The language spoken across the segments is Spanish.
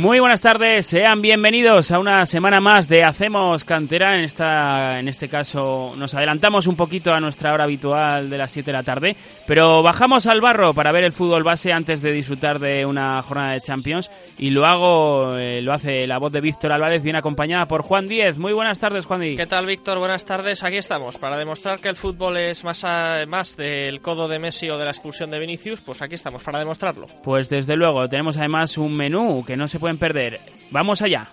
Muy buenas tardes, sean bienvenidos a una semana más de Hacemos Cantera. En, esta, en este caso nos adelantamos un poquito a nuestra hora habitual de las 7 de la tarde, pero bajamos al barro para ver el fútbol base antes de disfrutar de una jornada de Champions y lo hago, eh, lo hace la voz de Víctor Álvarez, bien acompañada por Juan Díez. Muy buenas tardes, Juan Díez. ¿Qué tal, Víctor? Buenas tardes. Aquí estamos para demostrar que el fútbol es más, más del codo de Messi o de la expulsión de Vinicius. Pues aquí estamos para demostrarlo. Pues desde luego, tenemos además un menú que no se puede perder. Vamos allá.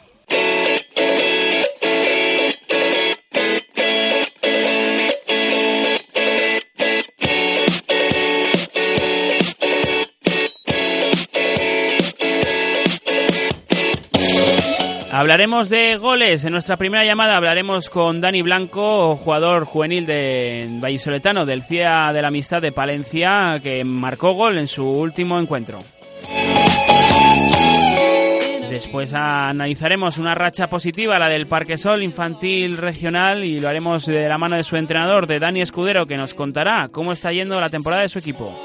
Hablaremos de goles. En nuestra primera llamada hablaremos con Dani Blanco, jugador juvenil de Vallisoletano del CIA de la Amistad de Palencia, que marcó gol en su último encuentro. Después analizaremos una racha positiva, la del Parque Sol Infantil Regional, y lo haremos de la mano de su entrenador, de Dani Escudero, que nos contará cómo está yendo la temporada de su equipo.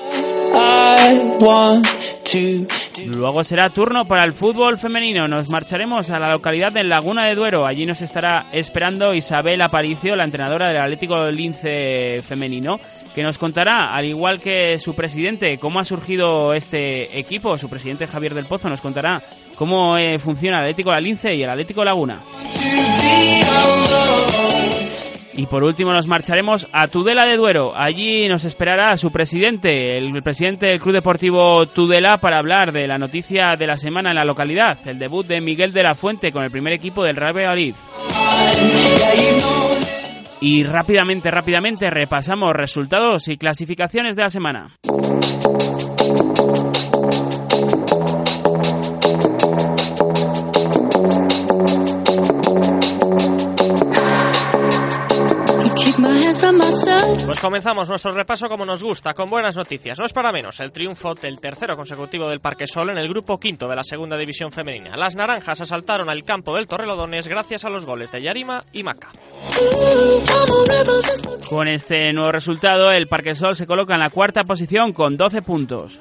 Luego será turno para el fútbol femenino. Nos marcharemos a la localidad de Laguna de Duero. Allí nos estará esperando Isabel Aparicio, la entrenadora del Atlético Lince femenino, que nos contará, al igual que su presidente, cómo ha surgido este equipo. Su presidente Javier del Pozo nos contará cómo eh, funciona el Atlético La Lince y el Atlético Laguna. Y por último nos marcharemos a Tudela de Duero. Allí nos esperará su presidente, el presidente del Club Deportivo Tudela, para hablar de la noticia de la semana en la localidad, el debut de Miguel de la Fuente con el primer equipo del Real Valladolid. Y rápidamente, rápidamente repasamos resultados y clasificaciones de la semana. Pues comenzamos nuestro repaso como nos gusta, con buenas noticias. No es para menos el triunfo del tercero consecutivo del Parque Sol en el grupo quinto de la segunda división femenina. Las naranjas asaltaron al campo del Torrelodones gracias a los goles de Yarima y Maca. Con este nuevo resultado, el Parque Sol se coloca en la cuarta posición con 12 puntos.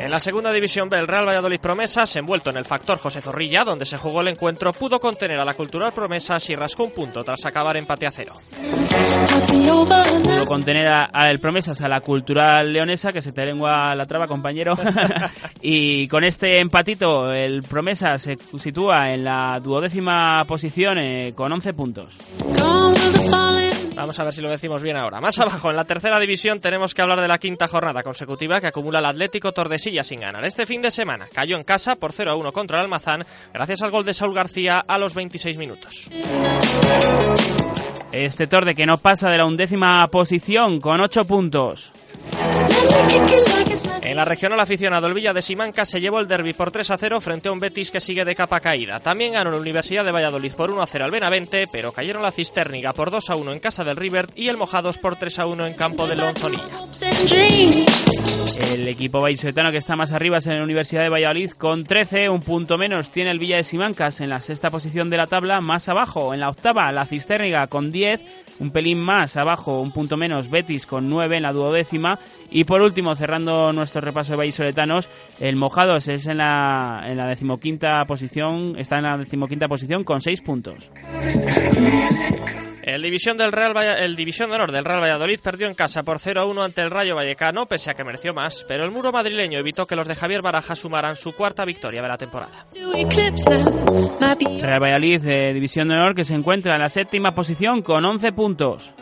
En la segunda división B, el Real Valladolid Promesas, envuelto en el factor José Zorrilla, donde se jugó el encuentro, pudo contener a la Cultural Promesas y rascó un punto tras acabar empate a cero. Pudo contener al Promesas a la Cultural Leonesa, que se te lengua la traba, compañero. y con este empatito, el Promesas se sitúa en la duodécima posición eh, con 11 puntos. Vamos a ver si lo decimos bien ahora. Más abajo, en la tercera división, tenemos que hablar de la quinta jornada consecutiva que acumula el Atlético Tordesillas sin ganar. Este fin de semana cayó en casa por 0 a 1 contra el Almazán gracias al gol de Saúl García a los 26 minutos. Este Torde que no pasa de la undécima posición con 8 puntos. En la regional aficionado, el Villa de Simanca se llevó el derby por 3 a 0 frente a un Betis que sigue de capa caída. También ganó la Universidad de Valladolid por 1 a 0 al Benavente, pero cayeron la Cisterniga por 2 a 1 en casa del River y el Mojados por 3 a 1 en campo del Lonzonilla. El equipo vallisoletano que está más arriba es en la Universidad de Valladolid con 13, un punto menos tiene el Villa de Simancas en la sexta posición de la tabla, más abajo en la octava la Cisterniga con 10, un pelín más abajo, un punto menos Betis con 9 en la duodécima y por último, cerrando nuestro repaso de vallisoletanos, el Mojados es en la, en la decimoquinta posición, está en la decimoquinta posición con 6 puntos. El división, del Real el división de honor del Real Valladolid perdió en casa por 0 a 1 ante el Rayo Vallecano, pese a que mereció más, pero el muro madrileño evitó que los de Javier Baraja sumaran su cuarta victoria de la temporada. Real Valladolid de división de honor que se encuentra en la séptima posición con 11 puntos.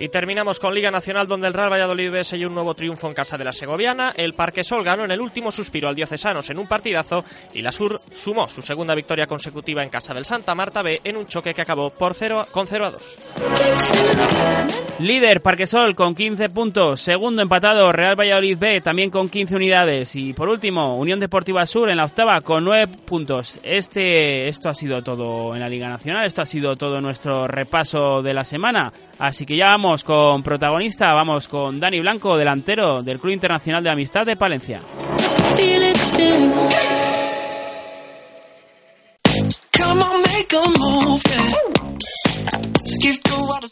Y terminamos con Liga Nacional, donde el Real Valladolid B selló un nuevo triunfo en casa de la Segoviana. El Parque Sol ganó en el último suspiro al Diocesanos en un partidazo y la Sur sumó su segunda victoria consecutiva en casa del Santa Marta B en un choque que acabó por 0 con 0 a 2. Líder Parque Sol con 15 puntos. Segundo empatado Real Valladolid B también con 15 unidades. Y por último, Unión Deportiva Sur en la octava con 9 puntos. Este, esto ha sido todo en la Liga Nacional. Esto ha sido todo nuestro repaso de la semana. Así que ya vamos con protagonista, vamos con Dani Blanco, delantero del Club Internacional de Amistad de Palencia.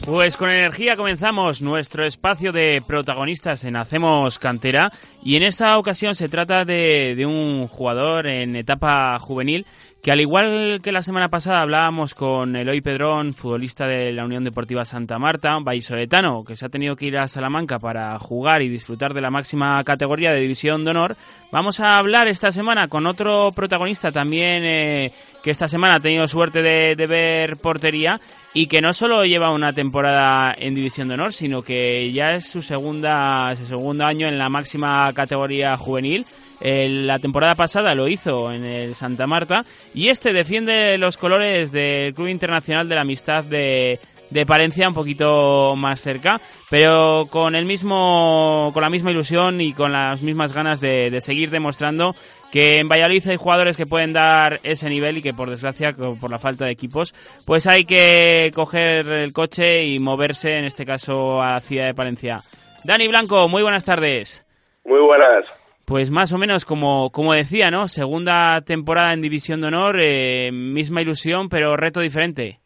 Pues con energía comenzamos nuestro espacio de protagonistas en Hacemos Cantera y en esta ocasión se trata de un jugador en etapa juvenil que al igual que la semana pasada hablábamos con Eloy Pedrón, futbolista de la Unión Deportiva Santa Marta, vallisoletano, que se ha tenido que ir a Salamanca para jugar y disfrutar de la máxima categoría de División de Honor, vamos a hablar esta semana con otro protagonista también eh, que esta semana ha tenido suerte de, de, ver portería y que no solo lleva una temporada en División de Honor, sino que ya es su segunda su segundo año en la máxima categoría juvenil la temporada pasada lo hizo en el Santa Marta y este defiende los colores del Club Internacional de la Amistad de, de Palencia un poquito más cerca, pero con el mismo, con la misma ilusión y con las mismas ganas de, de, seguir demostrando que en Valladolid hay jugadores que pueden dar ese nivel y que por desgracia, por la falta de equipos, pues hay que coger el coche y moverse, en este caso, a la ciudad de Palencia. Dani Blanco, muy buenas tardes. Muy buenas. Pues más o menos como, como decía, ¿no? Segunda temporada en División de Honor, eh, misma ilusión, pero reto diferente.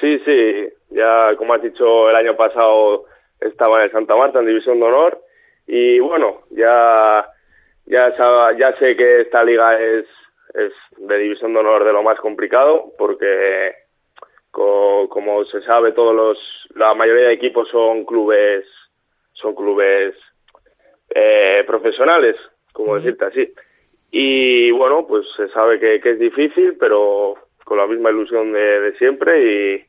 Sí, sí, ya como has dicho, el año pasado estaba en Santa Marta en División de Honor y bueno, ya, ya, ya sé que esta liga es, es de División de Honor de lo más complicado porque co, como se sabe todos los, la mayoría de equipos son clubes, son clubes eh, profesionales, como decirte así. Y bueno, pues se sabe que, que, es difícil, pero con la misma ilusión de, de siempre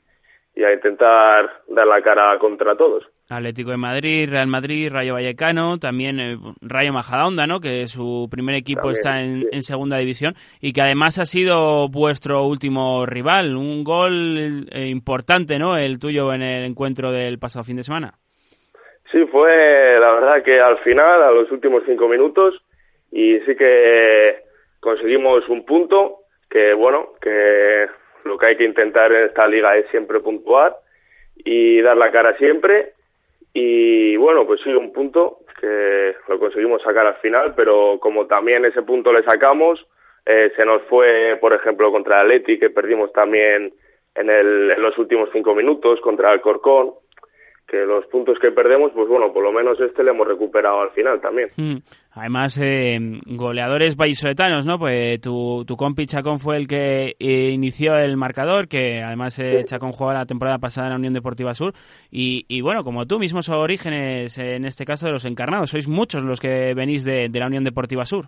y, y, a intentar dar la cara contra todos. Atlético de Madrid, Real Madrid, Rayo Vallecano, también eh, Rayo Majadahonda, ¿no? Que su primer equipo también, está en, sí. en, segunda división y que además ha sido vuestro último rival. Un gol eh, importante, ¿no? El tuyo en el encuentro del pasado fin de semana. Sí, fue la verdad que al final, a los últimos cinco minutos, y sí que conseguimos un punto, que bueno, que lo que hay que intentar en esta liga es siempre puntuar y dar la cara siempre. Y bueno, pues sí, un punto que lo conseguimos sacar al final, pero como también ese punto le sacamos, eh, se nos fue, por ejemplo, contra el que perdimos también en, el, en los últimos cinco minutos, contra el Corcón que los puntos que perdemos, pues bueno, por lo menos este le hemos recuperado al final también. Mm. Además, eh, goleadores vallisoletanos, ¿no? Pues tu, tu compi Chacón fue el que eh, inició el marcador, que además eh, Chacón jugó la temporada pasada en la Unión Deportiva Sur. Y, y bueno, como tú, mismos orígenes, en este caso de los encarnados, sois muchos los que venís de, de la Unión Deportiva Sur.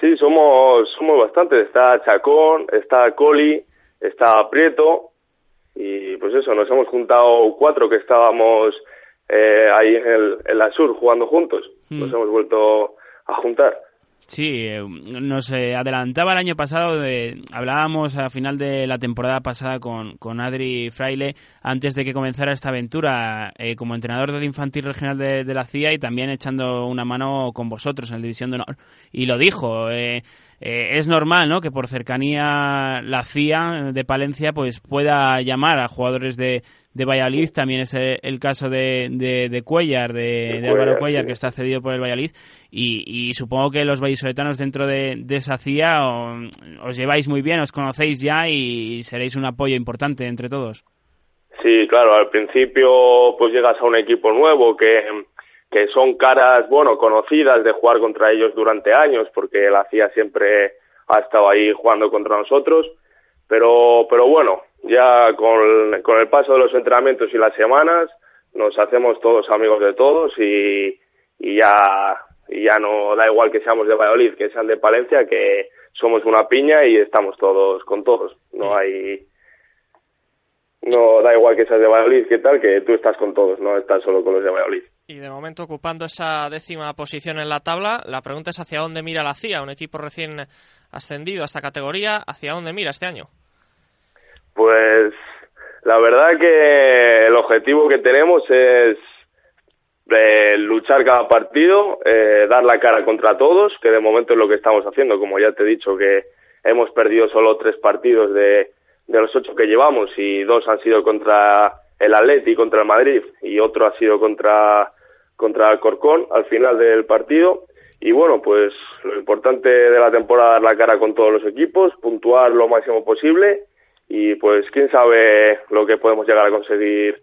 Sí, somos, somos bastantes. Está Chacón, está Coli, está Prieto, y pues eso, nos hemos juntado cuatro que estábamos eh, ahí en, el, en la sur jugando juntos, mm. nos hemos vuelto a juntar. Sí, eh, nos eh, adelantaba el año pasado, de, hablábamos a final de la temporada pasada con, con Adri Fraile antes de que comenzara esta aventura eh, como entrenador del infantil regional de, de, la CIA y también echando una mano con vosotros en la División de Honor. Y lo dijo, eh, eh, es normal ¿no? que por cercanía la CIA de Palencia pues pueda llamar a jugadores de, de Valladolid, también es el, el caso de, de, de, Cuellar, de, de Álvaro Cuellar, sí. que está cedido por el Valladolid, y, y supongo que los vallisoletanos dentro de, de esa CIA o, os lleváis muy bien, os conocéis ya y seréis un apoyo importante entre todos. Sí, claro, al principio pues llegas a un equipo nuevo que que son caras, bueno, conocidas de jugar contra ellos durante años, porque la CIA siempre ha estado ahí jugando contra nosotros, pero, pero bueno, ya con, con el paso de los entrenamientos y las semanas, nos hacemos todos amigos de todos y, y ya, y ya no da igual que seamos de Valladolid, que sean de Palencia, que somos una piña y estamos todos con todos, no hay, no da igual que seas de Valladolid, que tal, que tú estás con todos, no estás solo con los de Valladolid. Y de momento ocupando esa décima posición en la tabla, la pregunta es hacia dónde mira la CIA, un equipo recién ascendido a esta categoría, ¿hacia dónde mira este año? Pues la verdad que el objetivo que tenemos es eh, luchar cada partido, eh, dar la cara contra todos, que de momento es lo que estamos haciendo, como ya te he dicho que hemos perdido solo tres partidos de, de los ocho que llevamos y dos han sido contra el Atleti contra el Madrid y otro ha sido contra contra el Corcón al final del partido. Y bueno pues lo importante de la temporada es dar la cara con todos los equipos puntuar lo máximo posible y pues quién sabe lo que podemos llegar a conseguir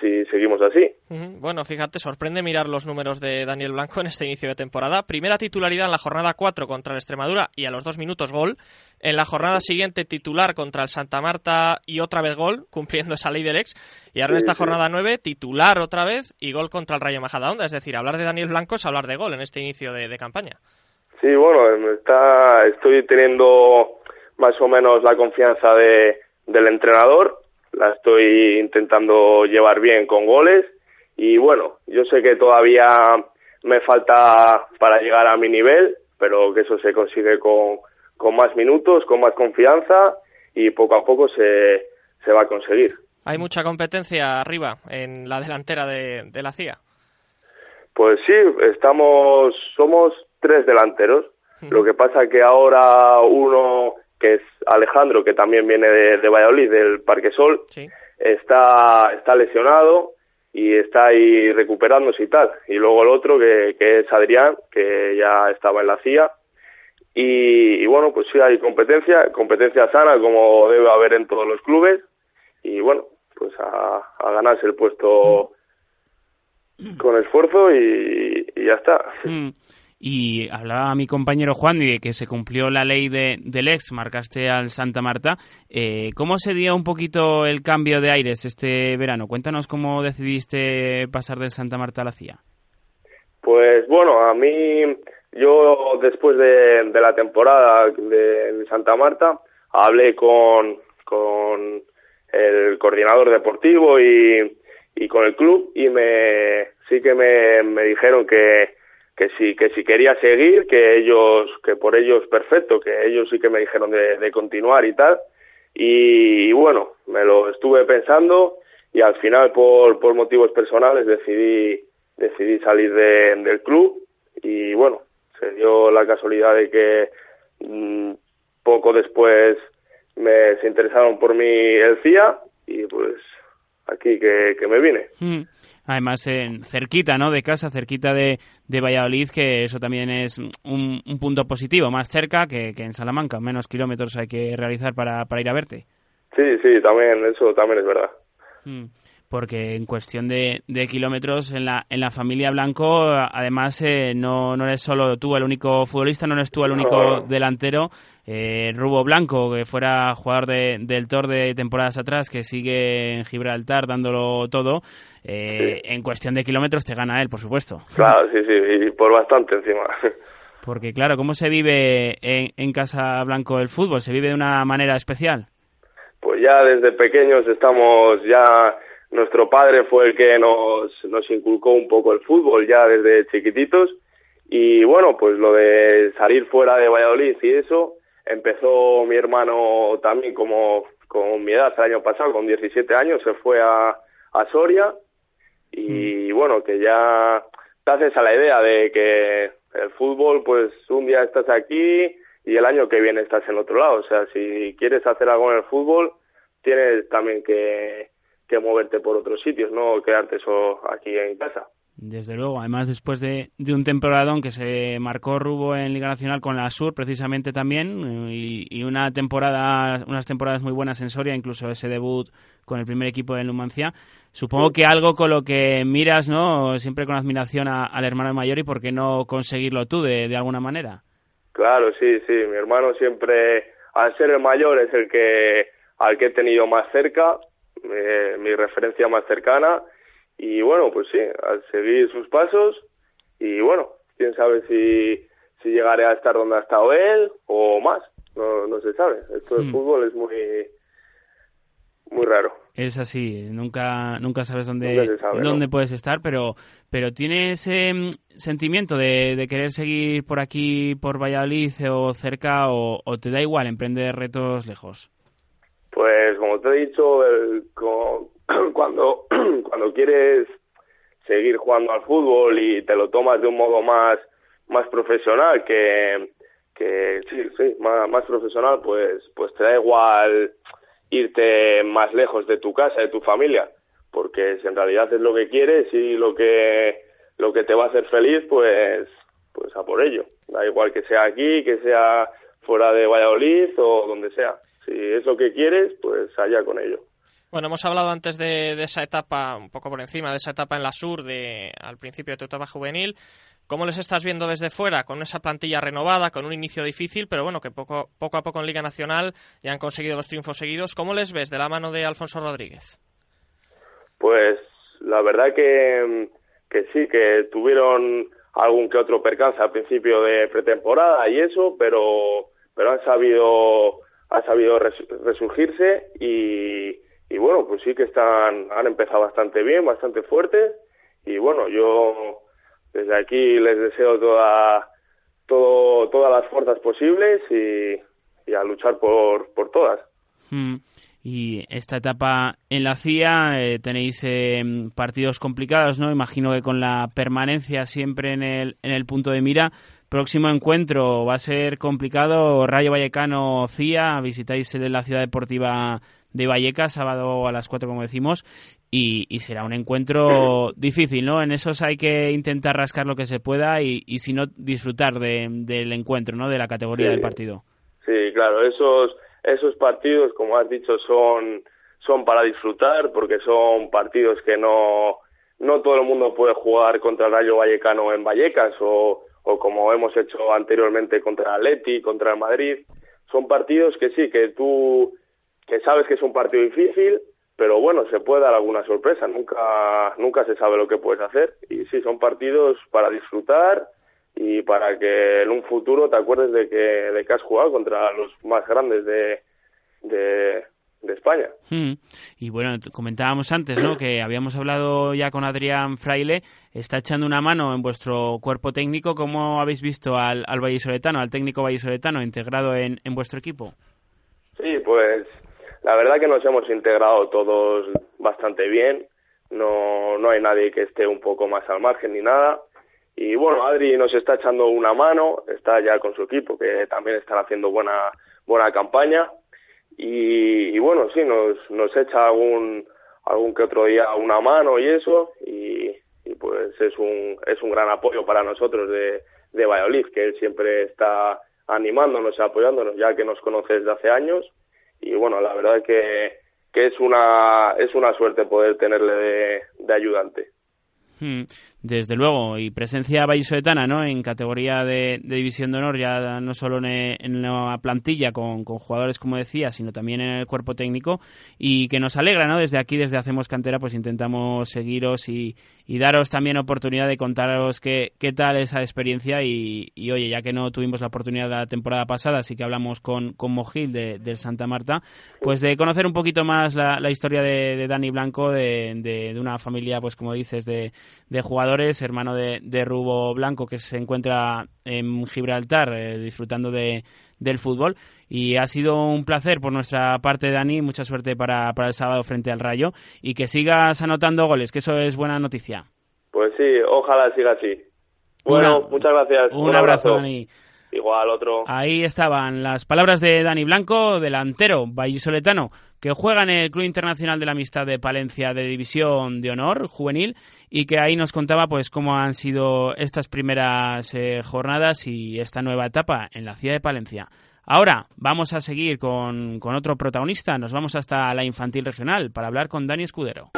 si seguimos así. Bueno, fíjate, sorprende mirar los números de Daniel Blanco en este inicio de temporada. Primera titularidad en la jornada 4 contra el Extremadura y a los dos minutos gol. En la jornada siguiente titular contra el Santa Marta y otra vez gol, cumpliendo esa ley del ex. Y ahora en esta jornada 9, titular otra vez y gol contra el Rayo Majadahonda. Es decir, hablar de Daniel Blanco es hablar de gol en este inicio de, campaña. Sí, bueno, está, estoy teniendo más o menos la confianza de, del entrenador la estoy intentando llevar bien con goles y bueno, yo sé que todavía me falta para llegar a mi nivel, pero que eso se consigue con, con más minutos, con más confianza y poco a poco se, se va a conseguir. ¿Hay mucha competencia arriba en la delantera de, de la CIA? Pues sí, estamos, somos tres delanteros. Lo que pasa que ahora uno que es Alejandro, que también viene de, Valladolid, del Parque Sol, está, está lesionado y está ahí recuperándose y tal. Y luego el otro, que, que es Adrián, que ya estaba en la CIA. Y, bueno, pues sí hay competencia, competencia sana como debe haber en todos los clubes. Y bueno, pues a, ganarse el puesto mm. con esfuerzo y, ya está. Mm. Y hablaba mi compañero Juan de que se cumplió la ley de, del ex, marcaste al Santa Marta. Eh, ¿Cómo se dio un poquito el cambio de aires este verano? Cuéntanos cómo decidiste pasar del Santa Marta a la CIA. Pues bueno, a mí, yo después de, la temporada de, Santa Marta, hablé con, con el coordinador deportivo y, y con el club y me sí que me, me dijeron que que si que si quería seguir que ellos que por ellos perfecto que ellos sí que me dijeron de, continuar y tal. Y, bueno me lo estuve pensando y al final por, por motivos personales decidí decidí salir del club y bueno se dio la casualidad de que mm, poco después me se interesaron por mí el CIA y pues aquí que, que me vine. Mm además en cerquita, ¿no? De casa, cerquita de, de Valladolid, que eso también es un, punto positivo, más cerca que, en Salamanca, menos kilómetros hay que realizar para, para ir a verte. Sí, sí, también, eso también es verdad. Mm, porque en cuestión de, de, kilómetros en la, en la familia Blanco, además eh, no, no eres solo tú el único futbolista, no eres tú el único delantero, eh, Rubo Blanco, que fuera jugador de, del Tor de temporadas atrás, que sigue en Gibraltar dándolo todo, eh, en cuestión de kilómetros te gana él, por supuesto. Claro, sí, sí, y por bastante encima. Porque claro, ¿cómo se vive en, en Casa Blanco el fútbol? ¿Se vive de una manera especial? Pues ya desde pequeños estamos ya nuestro padre fue el que nos, nos inculcó un poco el fútbol ya desde chiquititos y bueno, pues lo de salir fuera de Valladolid y eso, Empezó mi hermano también como con mi edad el año pasado, con 17 años, se fue a, a Soria y mm. bueno, que ya te haces a la idea de que el fútbol, pues un día estás aquí y el año que viene estás en otro lado. O sea, si quieres hacer algo en el fútbol, tienes también que, que moverte por otros sitios, no quedarte aquí en casa. Desde luego, además después de, de, un temporadón que se marcó Rubo en Liga Nacional con la Sur precisamente también y, y, una temporada, unas temporadas muy buenas en Soria, incluso ese debut con el primer equipo de Numancia, supongo que algo con lo que miras, ¿no? Siempre con admiración al hermano mayor y por qué no conseguirlo tú de, de alguna manera. Claro, sí, sí, mi hermano siempre, al ser el mayor, es el que al que he tenido más cerca, eh, mi referencia más cercana y bueno, pues sí, al seguir sus pasos y bueno, quién sabe si, si llegaré a estar donde ha estado él o más, no, no se sabe. Esto del hmm. fútbol es muy muy raro. Es así, nunca nunca sabes dónde dónde puedes estar, pero pero tienes ese mm, sentimiento de, de, querer seguir por aquí por Valladolid o cerca o, o, te da igual emprender retos lejos. Pues como te he dicho, el, cuando, cuando quieres seguir jugando al fútbol y te lo tomas de un modo más, más profesional que, que sí, sí, más, más profesional, pues, pues te da igual irte más lejos de tu casa, de tu familia, porque si en realidad es lo que quieres y lo que, lo que te va a hacer feliz, pues, pues a por ello. Da igual que sea aquí, que sea fuera de Valladolid o donde sea. Si es lo que quieres, pues allá con ello. Bueno, hemos hablado antes de, esa etapa, un poco por encima, de esa etapa en la Sur, de, al principio de tu etapa juvenil. ¿Cómo les estás viendo desde fuera? Con esa plantilla renovada, con un inicio difícil, pero bueno, que poco, poco a poco en Liga Nacional ya han conseguido los triunfos seguidos. ¿Cómo les ves de la mano de Alfonso Rodríguez? Pues la verdad que, que sí, que tuvieron algún que otro percance al principio de pretemporada y eso, pero, pero han sabido, han sabido resurgirse y, y bueno, pues sí que están, han empezado bastante bien, bastante fuertes y bueno, yo desde aquí les deseo toda, todo, todas las fuerzas posibles y, a luchar por, por todas. Mm. Y esta etapa en la CIA eh, tenéis eh, partidos complicados, ¿no? Imagino que con la permanencia siempre en el, en el punto de mira. Próximo encuentro va a ser complicado. Rayo Vallecano CIA, visitáis la ciudad deportiva de Vallecas, sábado a las 4, como decimos, y, será un encuentro difícil, ¿no? En esos hay que intentar rascar lo que se pueda y, y si no, disfrutar del encuentro, ¿no? De la categoría del partido. Sí, claro, esos, esos partidos, como has dicho, son, son para disfrutar porque son partidos que no, no todo el mundo puede jugar contra el Rayo Vallecano en Vallecas o, o como hemos hecho anteriormente contra el contra el Madrid. Son partidos que sí, que tú que sabes que es un partido difícil, pero bueno, se puede dar alguna sorpresa, nunca, nunca se sabe lo que puedes hacer. Y sí, son partidos para disfrutar y para que en un futuro te acuerdes de que, de que has jugado contra los más grandes de, de, España. Hmm. Y bueno, comentábamos antes, ¿no? que habíamos hablado ya con Adrián Fraile, está echando una mano en vuestro cuerpo técnico. ¿Cómo habéis visto al, al vallisoletano, al técnico vallisoletano integrado en, en vuestro equipo? Sí, pues la verdad que nos hemos integrado todos bastante bien. No, no hay nadie que esté un poco más al margen ni nada. Y bueno, Adri nos está echando una mano, está ya con su equipo, que también están haciendo buena, buena campaña. Y, bueno, sí, nos, nos echa algún, algún que otro día una mano y eso. Y, y pues es un, es un gran apoyo para nosotros de, de Valladolid, que él siempre está animándonos y apoyándonos, ya que nos conoce desde hace años y bueno, la verdad es que, que es una es una suerte poder tenerle de, de ayudante. Hmm. Desde luego, y presencia vallisoletana ¿no? en categoría de, División de Honor, ya no solo en, la plantilla con, jugadores, como decía, sino también en el cuerpo técnico, y que nos alegra, ¿no? Desde aquí, desde Hacemos Cantera, pues intentamos seguiros y, daros también oportunidad de contaros qué, qué tal esa experiencia. Y, oye, ya que no tuvimos la oportunidad la temporada pasada, así que hablamos con, con Mojil de, del Santa Marta, pues de conocer un poquito más la, historia de, Dani Blanco, de, de, una familia, pues como dices, de, de jugadores hermano de, de Rubo Blanco, que se encuentra en Gibraltar eh, disfrutando de, del fútbol. Y ha sido un placer por nuestra parte, Dani. Mucha suerte para, para el sábado frente al Rayo. Y que sigas anotando goles, que eso es buena noticia. Pues sí, ojalá siga así. Bueno, muchas gracias. Un, abrazo, Dani. Igual otro. Ahí estaban las palabras de Dani Blanco, delantero vallisoletano, que juega en el Club Internacional de la Amistad de Palencia de División de Honor Juvenil y que ahí nos contaba pues cómo han sido estas primeras eh, jornadas y esta nueva etapa en la ciudad de Palencia. Ahora vamos a seguir con, con otro protagonista, nos vamos hasta la infantil regional para hablar con Dani Escudero.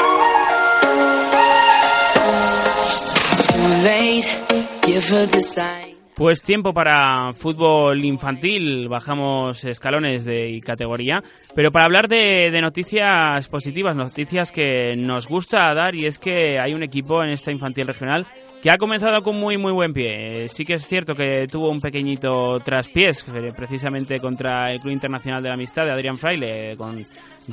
Pues tiempo para fútbol infantil, bajamos escalones de categoría, pero para hablar de, noticias positivas, noticias que nos gusta dar y es que hay un equipo en esta infantil regional que ha comenzado con muy muy buen pie. Sí que es cierto que tuvo un pequeñito traspiés eh, precisamente contra el Club Internacional de la Amistad de Adrián Fraile, con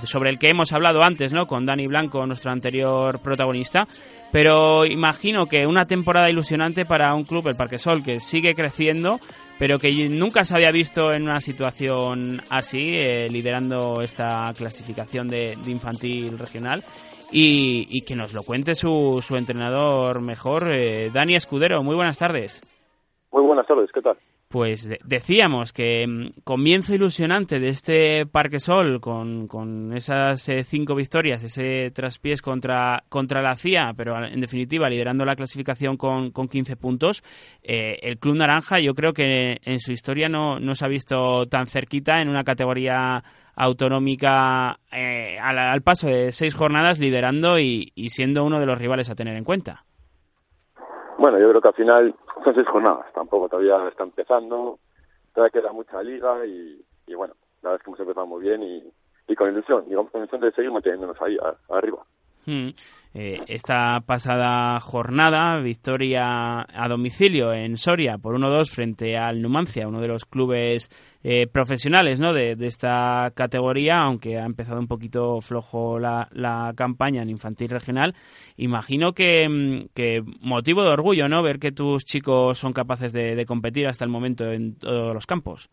sobre el que hemos hablado antes, ¿no? Con Dani Blanco, nuestro anterior protagonista. Pero imagino que una temporada ilusionante para un club, el Parquesol, que sigue creciendo, pero que nunca se había visto en una situación así, eh, liderando esta clasificación de, infantil regional. Y, que nos lo cuente su, su entrenador mejor, eh, Dani Escudero. Muy buenas tardes. Muy buenas tardes, ¿qué tal? Pues decíamos que mm, comienzo ilusionante de este Parque Sol con, con esas eh, cinco victorias, ese traspiés contra, contra la CIA, pero en definitiva liderando la clasificación con, con 15 puntos. Eh, el Club Naranja yo creo que en su historia no, no se ha visto tan cerquita en una categoría autonómica eh, al, paso de seis jornadas liderando y, y siendo uno de los rivales a tener en cuenta. Bueno, yo creo que al final son seis jornadas, tampoco todavía está empezando, todavía queda mucha liga y, bueno, la verdad es que hemos empezado muy bien y, y con ilusión, digamos con ilusión de seguir manteniéndonos ahí arriba. Hmm. Eh, esta pasada jornada, victoria a domicilio en Soria por 1-2 frente al Numancia, uno de los clubes eh, profesionales ¿no? de, esta categoría, aunque ha empezado un poquito flojo la, campaña en infantil regional. Imagino mm, que, motivo de orgullo ¿no? ver que tus chicos son capaces de, de competir hasta el momento en todos los campos.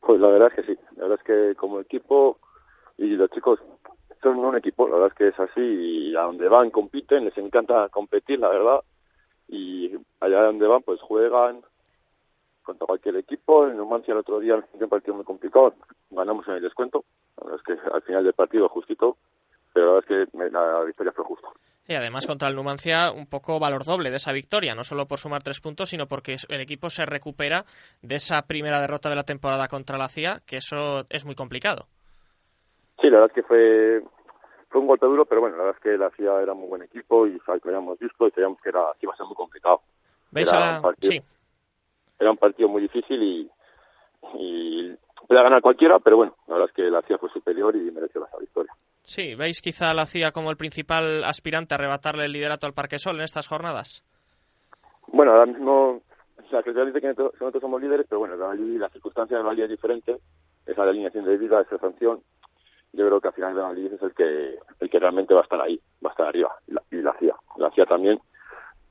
Pues la verdad es que sí, la verdad es que como equipo y los chicos son un equipo, la verdad es que es así, y a donde van compiten, les encanta competir, la verdad, y allá donde van pues juegan contra cualquier equipo, en Numancia el otro día un partido muy complicado, ganamos en el descuento, la verdad es que al final del partido justito, pero la verdad es que la victoria fue justa. Y además contra el Numancia un poco valor doble de esa victoria, no solo por sumar tres puntos, sino porque el equipo se recupera de esa primera derrota de la temporada contra la CIA, que eso es muy complicado. Sí, la verdad es que fue, fue un golpe duro, pero bueno, la verdad es que la CIA era muy buen equipo y lo habíamos visto y sabíamos que, era, iba a ser muy complicado. ¿Ves era, un sí. era un partido muy difícil y, y podía ganar cualquiera, pero bueno, la verdad es que la CIA fue superior y mereció esa victoria. Sí, ¿veis quizá a la CIA como el principal aspirante a arrebatarle el liderato al Parque Sol en estas jornadas? Bueno, ahora mismo la que dice que nosotros somos líderes, pero bueno, la, la circunstancia de la liga es diferente, esa alineación de vida, esa sanción, yo creo que al final liga es el que el que realmente va a estar ahí, va a estar arriba, y la, y la CIA, la CIA también,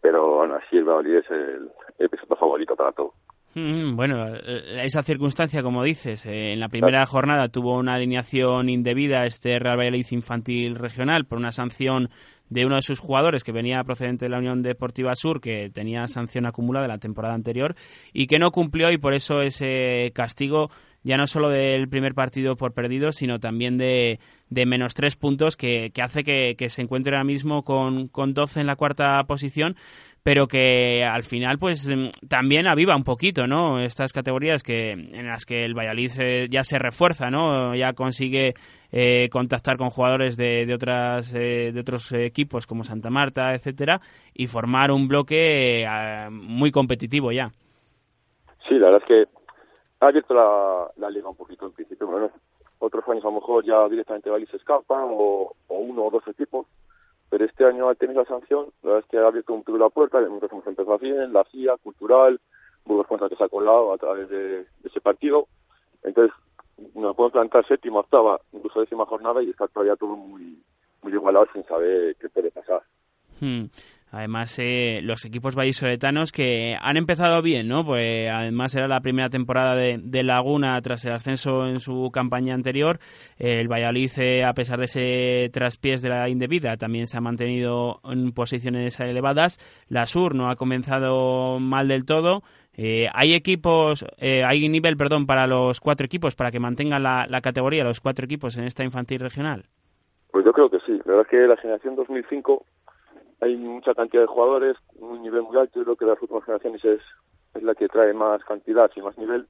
pero bueno, así el Valladolid es el, el favorito para todo. Mm, bueno, esa circunstancia, como dices, eh, en la primera jornada tuvo una alineación indebida este Real Valladolid infantil regional por una sanción de uno de sus jugadores que venía procedente de la Unión Deportiva Sur, que tenía sanción acumulada de la temporada anterior y que no cumplió y por eso ese castigo ya no solo del primer partido por perdido, sino también de, de menos tres puntos que, que hace que, que, se encuentre ahora mismo con, con 12 en la cuarta posición, pero que al final pues mm, también aviva un poquito, ¿no? Estas categorías que en las que el Valladolid ya se refuerza, ¿no? Ya consigue eh, contactar con jugadores de, de otras eh, de otros equipos como Santa Marta, etcétera, y formar un bloque eh, muy competitivo ya. Sí, la verdad es que ha abierto la, la liga un poquito en principio. Bueno, otros años a lo mejor ya directamente Valladolid se escapa o, o uno o dos equipos pero este año al tener la sanción, la verdad es que ha abierto un poco la puerta, hemos empezado bien, la CIA, Cultural, Burgos Contra que se ha colado a través de, ese partido, entonces nos podemos plantar séptima, octava, incluso décima jornada y está todavía todo muy, muy igualado sin saber qué puede pasar. Hmm. Además, eh, los equipos vallisoletanos que han empezado bien, ¿no? Pues además era la primera temporada de, Laguna tras el ascenso en su campaña anterior. el Valladolid, eh, a pesar de ese traspiés de la indebida, también se ha mantenido en posiciones elevadas. La Sur no ha comenzado mal del todo. Eh, ¿Hay equipos, hay nivel, perdón, para los cuatro equipos, para que mantengan la, la categoría, los cuatro equipos en esta infantil regional? Pues yo creo que sí. La verdad es que la generación 2005 hay mucha cantidad de jugadores, un nivel muy alto, yo creo que las últimas generaciones es, es la que trae más cantidad y más nivel,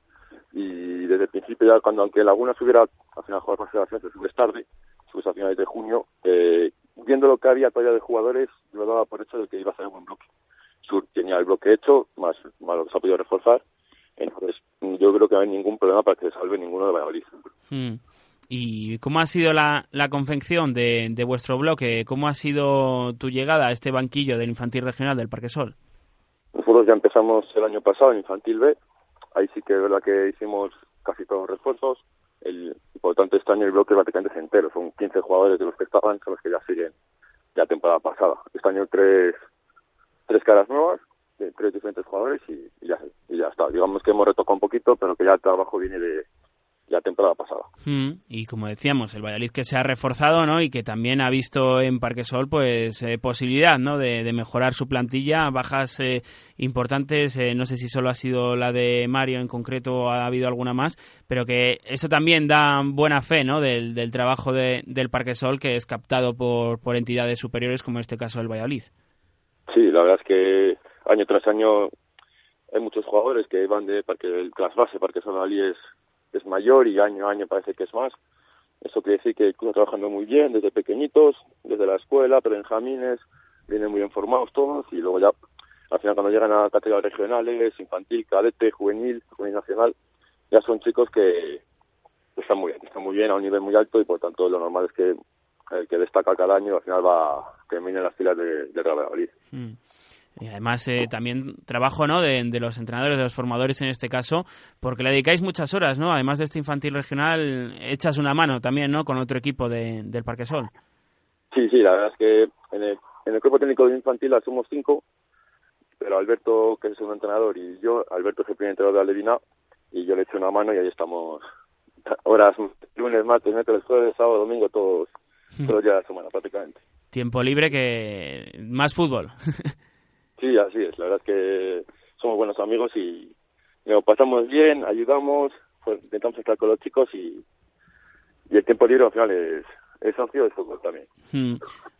y desde el principio ya cuando aunque Laguna subiera al final jugar con se sube tarde, subes a finales de junio, eh, viendo lo que había todavía de jugadores, lo daba por hecho de que iba a ser un buen bloque. Sur tenía el bloque hecho, más, más lo que se ha podido reforzar, entonces yo creo que no hay ningún problema para que se salve ninguno de Valladolid. Hmm. ¿Y cómo ha sido la, la confección de, de, vuestro bloque? ¿Cómo ha sido tu llegada a este banquillo del Infantil Regional del Parque Sol? Nosotros ya empezamos el año pasado en Infantil B. Ahí sí que es verdad que hicimos casi todos los refuerzos. El, por lo tanto, este año el bloque prácticamente es entero. Son 15 jugadores de los que estaban, son los que ya siguen la temporada pasada. Este año tres, tres caras nuevas, de tres diferentes jugadores y, ya, y ya está. Digamos que hemos retocado un poquito, pero que ya el trabajo viene de, la temporada pasada. Mm, y como decíamos, el Valladolid que se ha reforzado, ¿no? Y que también ha visto en Parquesol, pues, eh, posibilidad, ¿no? De, mejorar su plantilla, bajas eh, importantes, eh, no sé si solo ha sido la de Mario en concreto o ha habido alguna más, pero que eso también da buena fe, ¿no? Del, del trabajo de, del Parquesol que es captado por, por entidades superiores, como en este caso el Valladolid. Sí, la verdad es que año tras año hay muchos jugadores que van de Parque, el clase base, Parquesol es es mayor y año a año parece que es más. Eso quiere decir que está trabajando muy bien desde pequeñitos, desde la escuela, benjamines, vienen muy bien formados todos y luego ya al final cuando llegan a categorías regionales, infantil, cadete, juvenil, juvenil nacional, ya son chicos que están muy bien, están muy bien a un nivel muy alto y por tanto lo normal es que el que destaca cada año al final va a terminar en las filas de, de Real Madrid. Y además eh, también trabajo ¿no? De, los entrenadores, de los formadores en este caso, porque le dedicáis muchas horas, ¿no? Además de este infantil regional, echas una mano también, ¿no? Con otro equipo de, del Parque Sol. Sí, sí, la verdad es que en el, en el cuerpo técnico de infantil somos cinco, pero Alberto, que es un entrenador, y yo, Alberto es el primer entrenador de Alevina, y yo le echo una mano y ahí estamos horas, lunes, martes, miércoles, jueves, sábado, domingo, todos, todos los días de la semana prácticamente. Tiempo libre que más fútbol. Sí, así es. La verdad es que somos buenos amigos y nos pasamos bien, ayudamos, pues, intentamos estar con los chicos y, y el tiempo libre al final es, es socio de fútbol también. Hmm.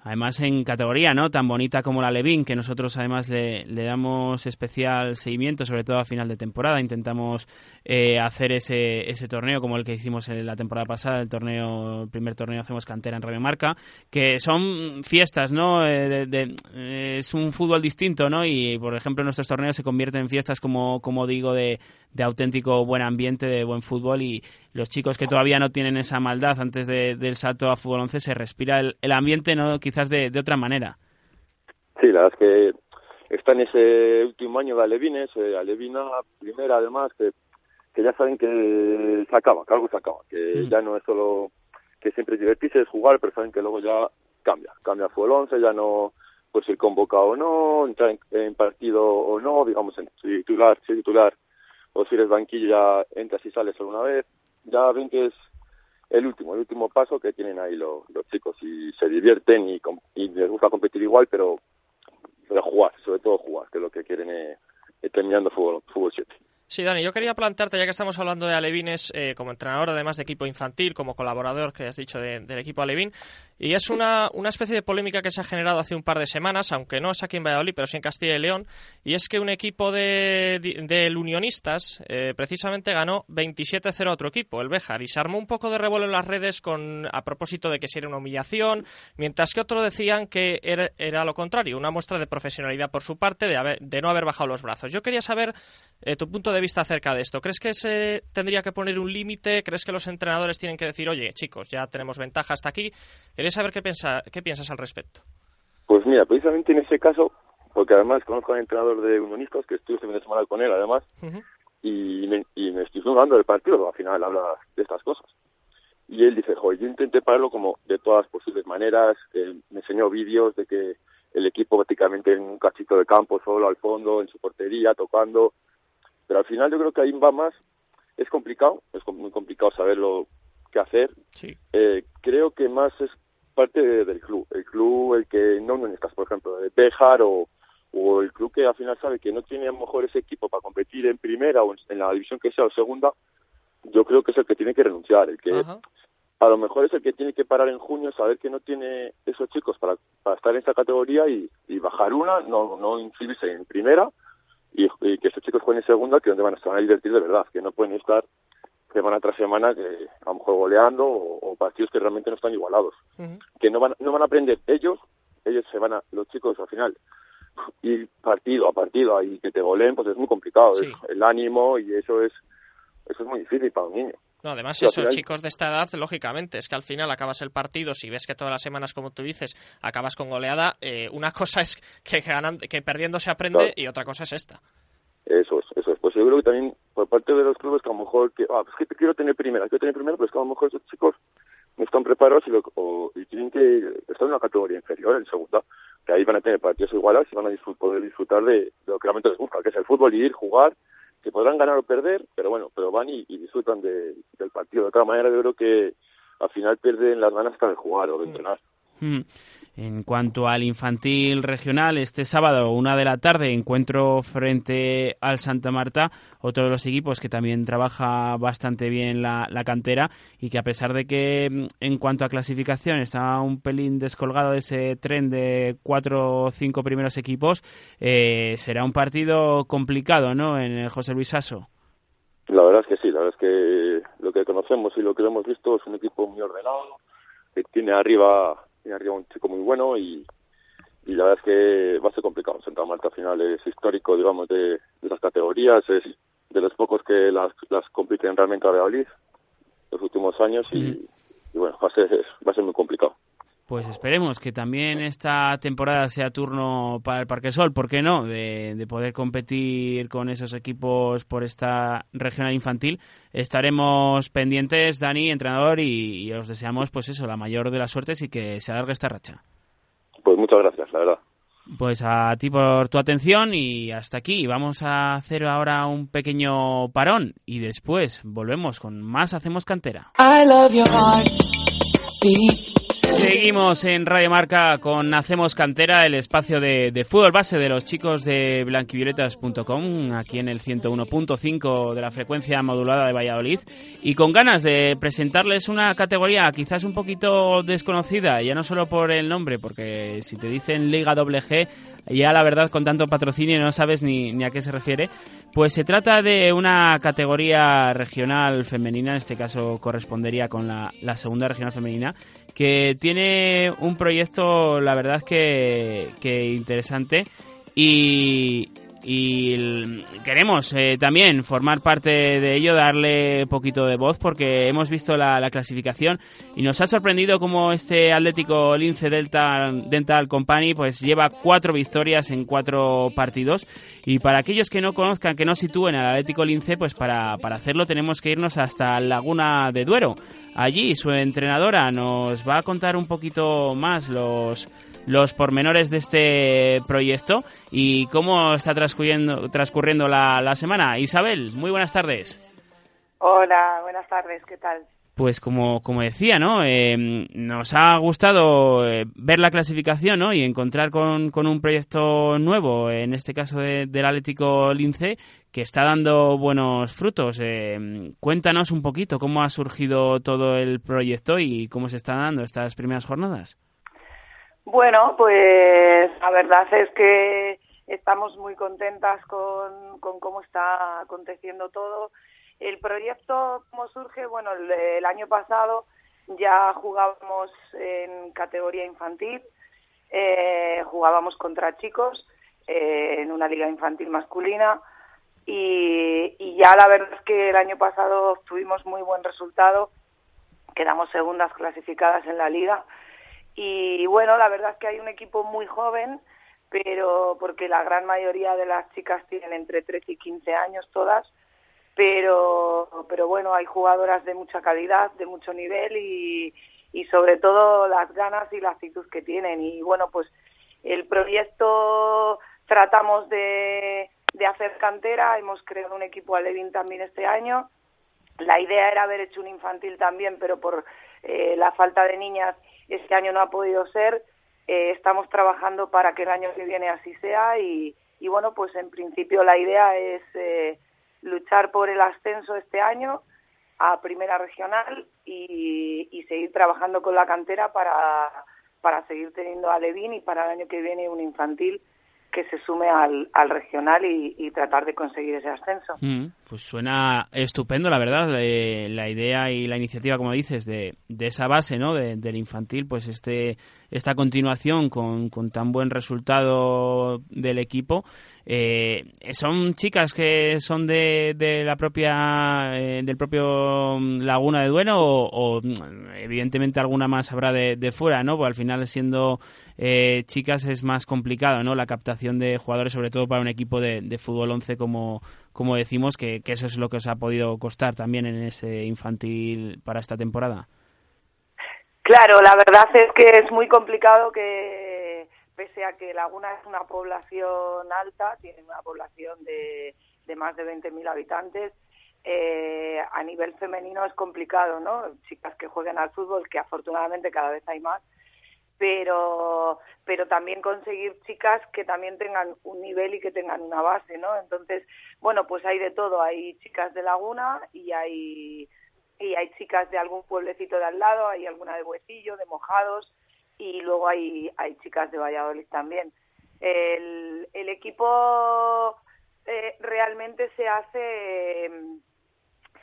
Además, en categoría, ¿no? Tan bonita como la Levin, que nosotros además le, le damos especial seguimiento, sobre todo a final de temporada. Intentamos eh, hacer ese, ese torneo como el que hicimos en la temporada pasada, el torneo, el primer torneo hacemos cantera en Radio Marca, que son fiestas, ¿no? Eh, eh, es un fútbol distinto, ¿no? Y, por ejemplo, nuestros torneos se convierten en fiestas, como, como digo, de, de auténtico buen ambiente, de buen fútbol y los chicos que todavía no tienen esa maldad antes del salto a fútbol 11 se respira el ambiente, ¿no? Quizás de, de otra manera. Sí, la verdad es que está en ese último año de Alevines, eh, Alevina primera además, que, que ya saben que se acaba, que algo se acaba, que ya no es solo que siempre divertirse, es jugar, pero saben que luego ya cambia, cambia fue el 11, ya no pues ir convocado o no, entrar en, partido o no, digamos en titular, si titular, o si eres banquilla, entras y sales solo una vez, ya ven que es el último, el último paso que tienen ahí los, los chicos y se divierten y, y, les gusta competir igual, pero, pero jugar, sobre todo jugar, que es lo que quieren eh, terminando fútbol, fútbol 7. Sí, Dani, yo quería plantearte, ya que estamos hablando de Alevines eh, como entrenador, además de equipo infantil, como colaborador, que has dicho, del equipo Alevín, y es una, una especie de polémica que se ha generado hace un par de semanas, aunque no es aquí en Valladolid, pero sí en Castilla y León, y es que un equipo de, de, Unionistas eh, precisamente ganó 27-0 a otro equipo, el Béjar, y se armó un poco de revuelo en las redes con a propósito de que si era una humillación, mientras que otros decían que era, era, lo contrario, una muestra de profesionalidad por su parte, de, haber, de no haber bajado los brazos. Yo quería saber eh, tu punto de vista acerca de esto. ¿Crees que se tendría que poner un límite? ¿Crees que los entrenadores tienen que decir, oye, chicos, ya tenemos ventaja hasta aquí? Quería saber qué, piensa, qué piensas al respecto. Pues mira, precisamente en ese caso, porque además conozco al entrenador de Unionistas, que estuve este fin de semana con él además, y, me, y me estoy jugando del partido, al final habla de estas cosas. Y él dice, joder, yo intenté pararlo como de todas posibles maneras, eh, me enseñó vídeos de que el equipo prácticamente en un cachito de campo, solo al fondo, en su portería, tocando, pero al final yo creo que ahí va más, es complicado, es muy complicado saber lo que hacer. Sí. Eh, creo que más es parte del club, el club el que no necesitas, por ejemplo, de Bejar o, o el club que al final sabe que no tiene a lo mejor ese equipo para competir en primera o en, la división que sea o segunda, yo creo que es el que tiene que renunciar, el que a lo mejor es el que tiene que parar en junio, saber que no tiene esos chicos para, para estar en esa categoría y, y bajar una, no, no inscribirse en primera y, que estos chicos jueguen en segunda, que donde van a estar a divertir de verdad, que no pueden estar semana tras semana que a lo mejor goleando o, partidos que realmente no están igualados, que no van no van a aprender ellos, ellos se van a los chicos al final. Ir partido a partido y que te goleen, pues es muy complicado, el ánimo y eso es eso es muy difícil para un niño. No, además, esos chicos de esta edad, lógicamente, es que al final acabas el partido, si ves que todas las semanas, como tú dices, acabas con goleada, eh, una cosa es que, ganan, que perdiendo se aprende y otra cosa es esta. Eso es, eso es. Pues yo creo que también por parte de los clubes que a lo mejor, que, ah, pues que quiero tener primera, quiero tener primera, pues que a lo mejor esos chicos no están preparados y, lo, y tienen que estar en una categoría inferior, en segunda, que ahí van a tener partidos iguales y van a poder disfrutar de, lo que realmente les gusta, que es el fútbol y ir, jugar que podrán ganar o perder, pero bueno, pero van y, disfrutan del partido. De otra manera, yo creo que al final pierden las ganas hasta de jugar o de entrenar. Mm. En cuanto al infantil regional, este sábado, una de la tarde, encuentro frente al Santa Marta, otro de los equipos que también trabaja bastante bien la, cantera y que a pesar de que mm, en cuanto a clasificación está un pelín descolgado de ese tren de cuatro o cinco primeros equipos, eh, será un partido complicado, ¿no? En José Luis Aso. La verdad es que sí, la verdad es que lo que conocemos y lo que hemos visto es un equipo muy ordenado, que tiene arriba tiene arriba un chico muy bueno y, y la verdad es que va a ser complicado. Santa Marta al final es histórico, digamos, de, las categorías, es de los pocos que las, las compiten realmente a Valladolid los últimos años y, bueno, va a, ser, va a ser muy complicado. Pues esperemos que también esta temporada sea turno para el Parque Sol, ¿por qué no? De, de, poder competir con esos equipos por esta regional infantil. Estaremos pendientes, Dani, entrenador, y, os deseamos, pues eso, la mayor de las suertes y que se alargue esta racha. Pues muchas gracias, la verdad. Pues a ti por tu atención y hasta aquí. Vamos a hacer ahora un pequeño parón y después volvemos con más Hacemos Cantera. Seguimos en Radio Marca con Hacemos Cantera, el espacio de, fútbol base de los chicos de blanquivioletas.com, aquí en el 101.5 de la frecuencia modulada de Valladolid, y con ganas de presentarles una categoría quizás un poquito desconocida, ya no solo por el nombre, porque si te dicen Liga WG, ya la verdad con tanto patrocinio no sabes ni, ni, a qué se refiere, pues se trata de una categoría regional femenina, en este caso correspondería con la, la segunda regional femenina, que tiene un proyecto, la verdad que, que interesante. Y, y queremos eh, también formar parte de ello, darle poquito de voz porque hemos visto la, clasificación y nos ha sorprendido como este Atlético Lince Delta Dental Company pues lleva cuatro victorias en cuatro partidos y para aquellos que no conozcan, que no sitúen al Atlético Lince, pues para, para hacerlo tenemos que irnos hasta Laguna de Duero. Allí su entrenadora nos va a contar un poquito más los los pormenores de este proyecto y cómo está transcurriendo, transcurriendo la, la semana. Isabel, muy buenas tardes. Hola, buenas tardes, ¿qué tal? Pues como, como decía, ¿no? Eh, nos ha gustado eh, ver la clasificación, ¿no? Y encontrar con, con un proyecto nuevo, en este caso del Atlético Lince, que está dando buenos frutos. Eh, cuéntanos un poquito cómo ha surgido todo el proyecto y cómo se están dando estas primeras jornadas. Bueno, pues la verdad es que estamos muy contentas con, cómo está aconteciendo todo. El proyecto, ¿cómo surge? Bueno, el, año pasado ya jugábamos en categoría infantil, eh, jugábamos contra chicos eh, en una liga infantil masculina y, y ya la verdad es que el año pasado tuvimos muy buen resultado, quedamos segundas clasificadas en la liga y bueno, la verdad es que hay un equipo muy joven, pero porque la gran mayoría de las chicas tienen entre 13 y 15 años todas, pero, pero bueno, hay jugadoras de mucha calidad, de mucho nivel y, y sobre todo las ganas y la actitud que tienen. Y bueno, pues el proyecto tratamos de, de hacer cantera, hemos creado un equipo Levin también este año. La idea era haber hecho un infantil también, pero por eh, la falta de niñas este año no ha podido ser. Eh, estamos trabajando para que el año que viene así sea y, y bueno, pues en principio la idea es eh, luchar por el ascenso este año a primera regional y, y seguir trabajando con la cantera para, para seguir teniendo a Levin y para el año que viene un infantil que se sume al, al regional y, tratar de conseguir ese ascenso. Mm, pues suena estupendo, la verdad, la idea y la iniciativa, como dices, de, de esa base, ¿no? del infantil, pues este esta continuación con, con tan buen resultado del equipo. Eh, son chicas que son de, de la propia eh, del propio Laguna de Dueno o, evidentemente alguna más habrá de, de fuera, ¿no? Porque al final siendo eh, chicas es más complicado, ¿no? La captación de jugadores, sobre todo para un equipo de, fútbol 11 como, como decimos, que eso es lo que os ha podido costar también en ese infantil para esta temporada. Claro, la verdad es que es muy complicado que, pese a que Laguna es una población alta, tiene una población de más de 20.000 habitantes. Eh, a nivel femenino es complicado, ¿no? Chicas que jueguen al fútbol, que afortunadamente cada vez hay más, pero pero también conseguir chicas que también tengan un nivel y que tengan una base, ¿no? Entonces, bueno, pues hay de todo, hay chicas de Laguna y hay y hay chicas de algún pueblecito de al lado, hay alguna de Huecillo, de Mojados y luego hay hay chicas de Valladolid también. El, el equipo eh, realmente se hace em,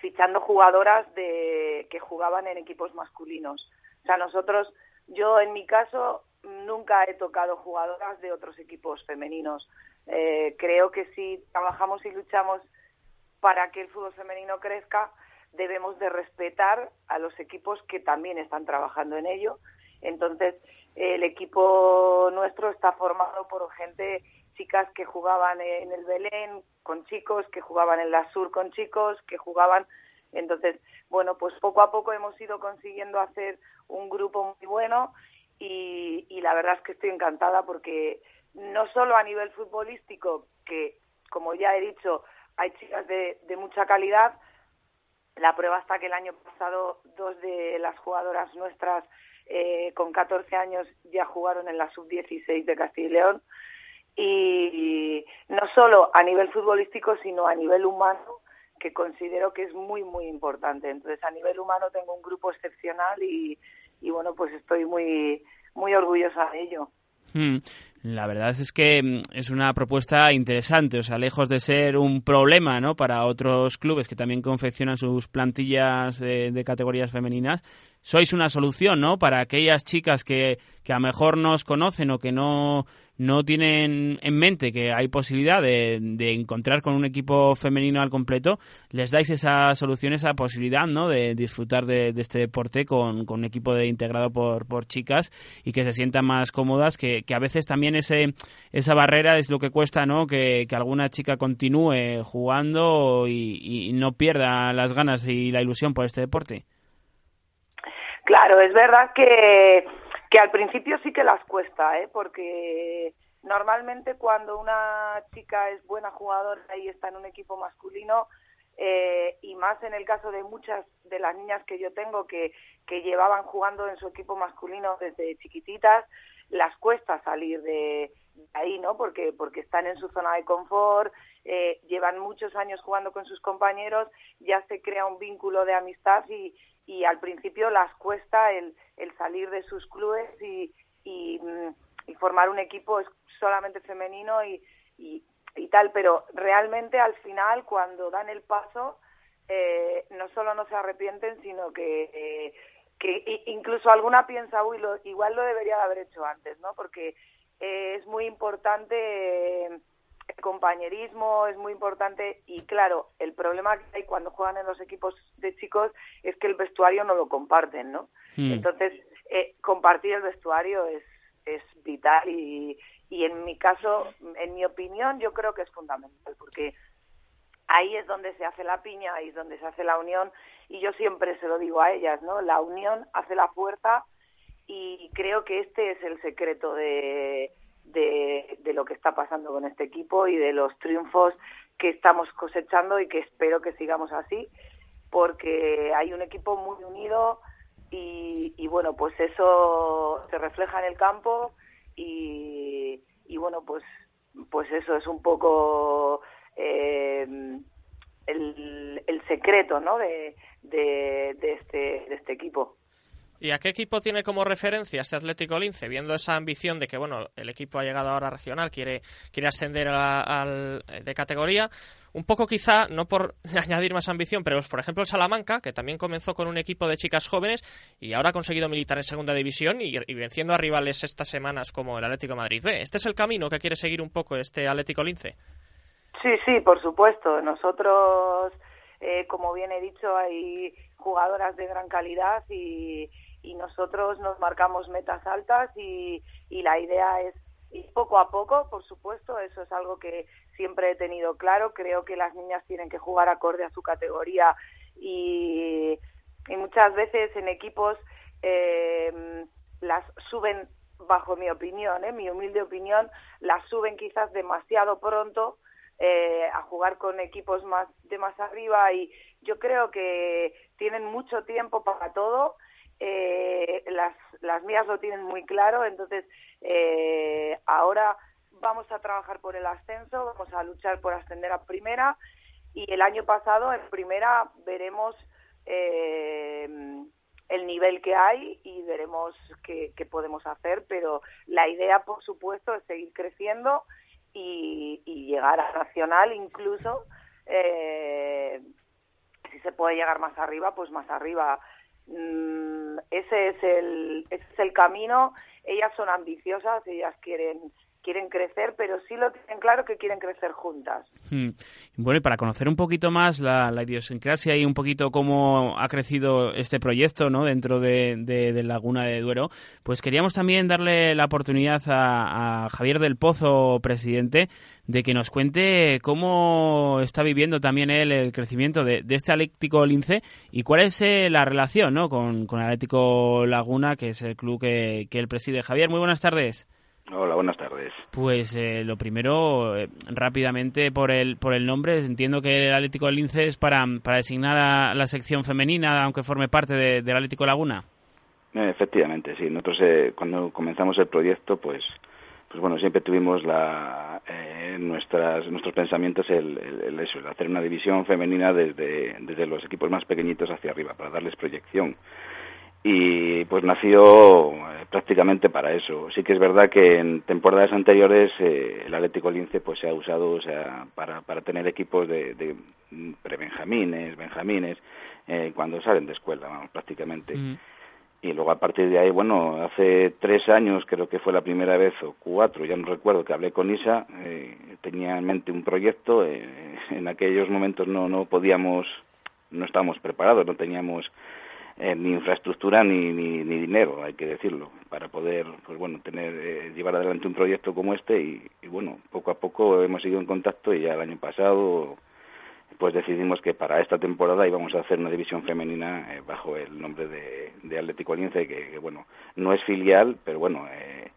fichando jugadoras de que jugaban en equipos masculinos. O sea, nosotros yo, en mi caso, nunca he tocado jugadoras de otros equipos femeninos. Eh, creo que si trabajamos y luchamos para que el fútbol femenino crezca, debemos de respetar a los equipos que también están trabajando en ello. Entonces, el equipo nuestro está formado por gente, chicas que jugaban en el Belén con chicos, que jugaban en la Sur con chicos, que jugaban. Entonces, bueno, pues poco a poco hemos ido consiguiendo hacer un grupo muy bueno y, la verdad es que estoy encantada porque no solo a nivel futbolístico, que como ya he dicho, hay chicas de, mucha calidad, la prueba está que el año pasado dos de las jugadoras nuestras eh, con 14 años ya jugaron en la sub-16 de Castilla y León. y, no solo a nivel futbolístico, sino a nivel humano, que considero que es muy, muy importante. Entonces, a nivel humano tengo un grupo excepcional y, y bueno, pues estoy muy, muy orgullosa de ello. Hmm. La verdad es que mm, es una propuesta interesante, o sea, lejos de ser un problema ¿no? para otros clubes que también confeccionan sus plantillas de categorías femeninas, sois una solución, ¿no? Para aquellas chicas que, que a lo mejor no os conocen o que no, no tienen en mente que hay posibilidad de, de, encontrar con un equipo femenino al completo, les dais esa solución, esa posibilidad, ¿no? De disfrutar de, este deporte con, con, un equipo de, integrado por, por chicas y que se sientan más cómodas, que, que a veces también ese, esa barrera es lo que cuesta, ¿no? Que, que alguna chica continúe jugando y, y no pierda las ganas y la ilusión por este deporte. Claro, es verdad que, que al principio sí que las cuesta, ¿eh? porque normalmente cuando una chica es buena jugadora y está en un equipo masculino, eh, y más en el caso de muchas de las niñas que yo tengo que, que llevaban jugando en su equipo masculino desde chiquititas, las cuesta salir de, ahí, ¿no? Porque, porque están en su zona de confort, eh, llevan muchos años jugando con sus compañeros, ya se crea un vínculo de amistad y, y al principio las cuesta el, el salir de sus clubes y, mm, formar un equipo solamente femenino y, y, tal, pero realmente al final cuando dan el paso eh, no solo no se arrepienten, sino que, eh, que incluso alguna piensa, uy, lo, igual lo debería de haber hecho antes, ¿no? Porque eh, es muy importante compañerismo es muy importante y claro, el problema que hay cuando juegan en los equipos de chicos es que el vestuario no lo comparten, ¿no? Hmm. Entonces, eh, compartir el vestuario es, es vital y, y en mi caso, en mi opinión, yo creo que es fundamental porque ahí es donde se hace la piña, ahí es donde se hace la unión y yo siempre se lo digo a ellas, ¿no? La unión hace la fuerza y creo que este es el secreto de de, lo que está pasando con este equipo y de los triunfos que estamos cosechando y que espero que sigamos así, porque hay un equipo muy unido y, y bueno, pues eso se refleja en el campo y, y bueno, pues, pues eso es un poco eh, el, el secreto ¿no? de, de, de, este, de este equipo. ¿Y a qué equipo tiene como referencia este Atlético Lince? Viendo esa ambición de que, bueno, el equipo ha llegado ahora a regional, quiere, quiere ascender al, de categoría. Un poco quizá, no por añadir más ambición, pero por ejemplo el Salamanca, que también comenzó con un equipo de chicas jóvenes y ahora ha conseguido militar en segunda división y, venciendo a rivales estas semanas como el Atlético Madrid B. ¿Este es el camino que quiere seguir un poco este Atlético Lince? Sí, sí, por supuesto. Nosotros, eh, como bien he dicho, hay jugadoras de gran calidad y, y nosotros nos marcamos metas altas y, y la idea es ir poco a poco, por supuesto, eso es algo que siempre he tenido claro. Creo que las niñas tienen que jugar acorde a su categoría y, y muchas veces en equipos eh, las suben, bajo mi opinión, eh, mi humilde opinión, las suben quizás demasiado pronto eh, a jugar con equipos más de más arriba y yo creo que tienen mucho tiempo para todo. Eh, las, las mías lo tienen muy claro, entonces eh, ahora vamos a trabajar por el ascenso, vamos a luchar por ascender a primera y el año pasado en primera veremos eh, el nivel que hay y veremos qué, qué, podemos hacer, pero la idea, por supuesto, es seguir creciendo y, llegar a nacional incluso. Eh, si se puede llegar más arriba, pues más arriba. Mm, ese es el ese es el camino. Ellas son ambiciosas, ellas quieren quieren crecer, pero sí lo tienen claro que quieren crecer juntas. Hmm. Bueno, y para conocer un poquito más la, idiosincrasia y un poquito cómo ha crecido este proyecto ¿no? dentro de, de, Laguna de Duero, pues queríamos también darle la oportunidad a, Javier del Pozo, presidente, de que nos cuente cómo está viviendo también él el crecimiento de, de este Atlético Lince y cuál es eh, la relación ¿no? con, con Atlético Laguna, que es el club que, que él preside. Javier, muy buenas tardes. Hola, buenas tardes. Pues eh, lo primero, eh, rápidamente por el por el nombre, entiendo que el Atlético del Lince es para, para designar a la sección femenina, aunque forme parte de, del Atlético Laguna. Eh, efectivamente, sí. Nosotros eh, cuando comenzamos el proyecto, pues pues bueno, siempre tuvimos la, eh, nuestras, nuestros pensamientos el, el, el, eso, el hacer una división femenina desde, desde los equipos más pequeñitos hacia arriba, para darles proyección y pues nació eh, prácticamente para eso. Sí que es verdad que en temporadas anteriores eh, el Atlético Lince pues se ha usado o sea, para, para tener equipos de, de prebenjamines, benjamines, eh, cuando salen de escuela, vamos, prácticamente. Mm. Y luego a partir de ahí, bueno, hace tres años creo que fue la primera vez, o cuatro, ya no recuerdo, que hablé con Isa, eh, tenía en mente un proyecto, eh, en aquellos momentos no, no podíamos, no estábamos preparados, no teníamos eh, ni infraestructura ni, ni, ni, dinero, hay que decirlo, para poder, pues bueno, tener, eh, llevar adelante un proyecto como este y, y, bueno, poco a poco hemos seguido en contacto y ya el año pasado pues decidimos que para esta temporada íbamos a hacer una división femenina eh, bajo el nombre de, de Atlético Aliense, que, que, bueno, no es filial, pero bueno, eh,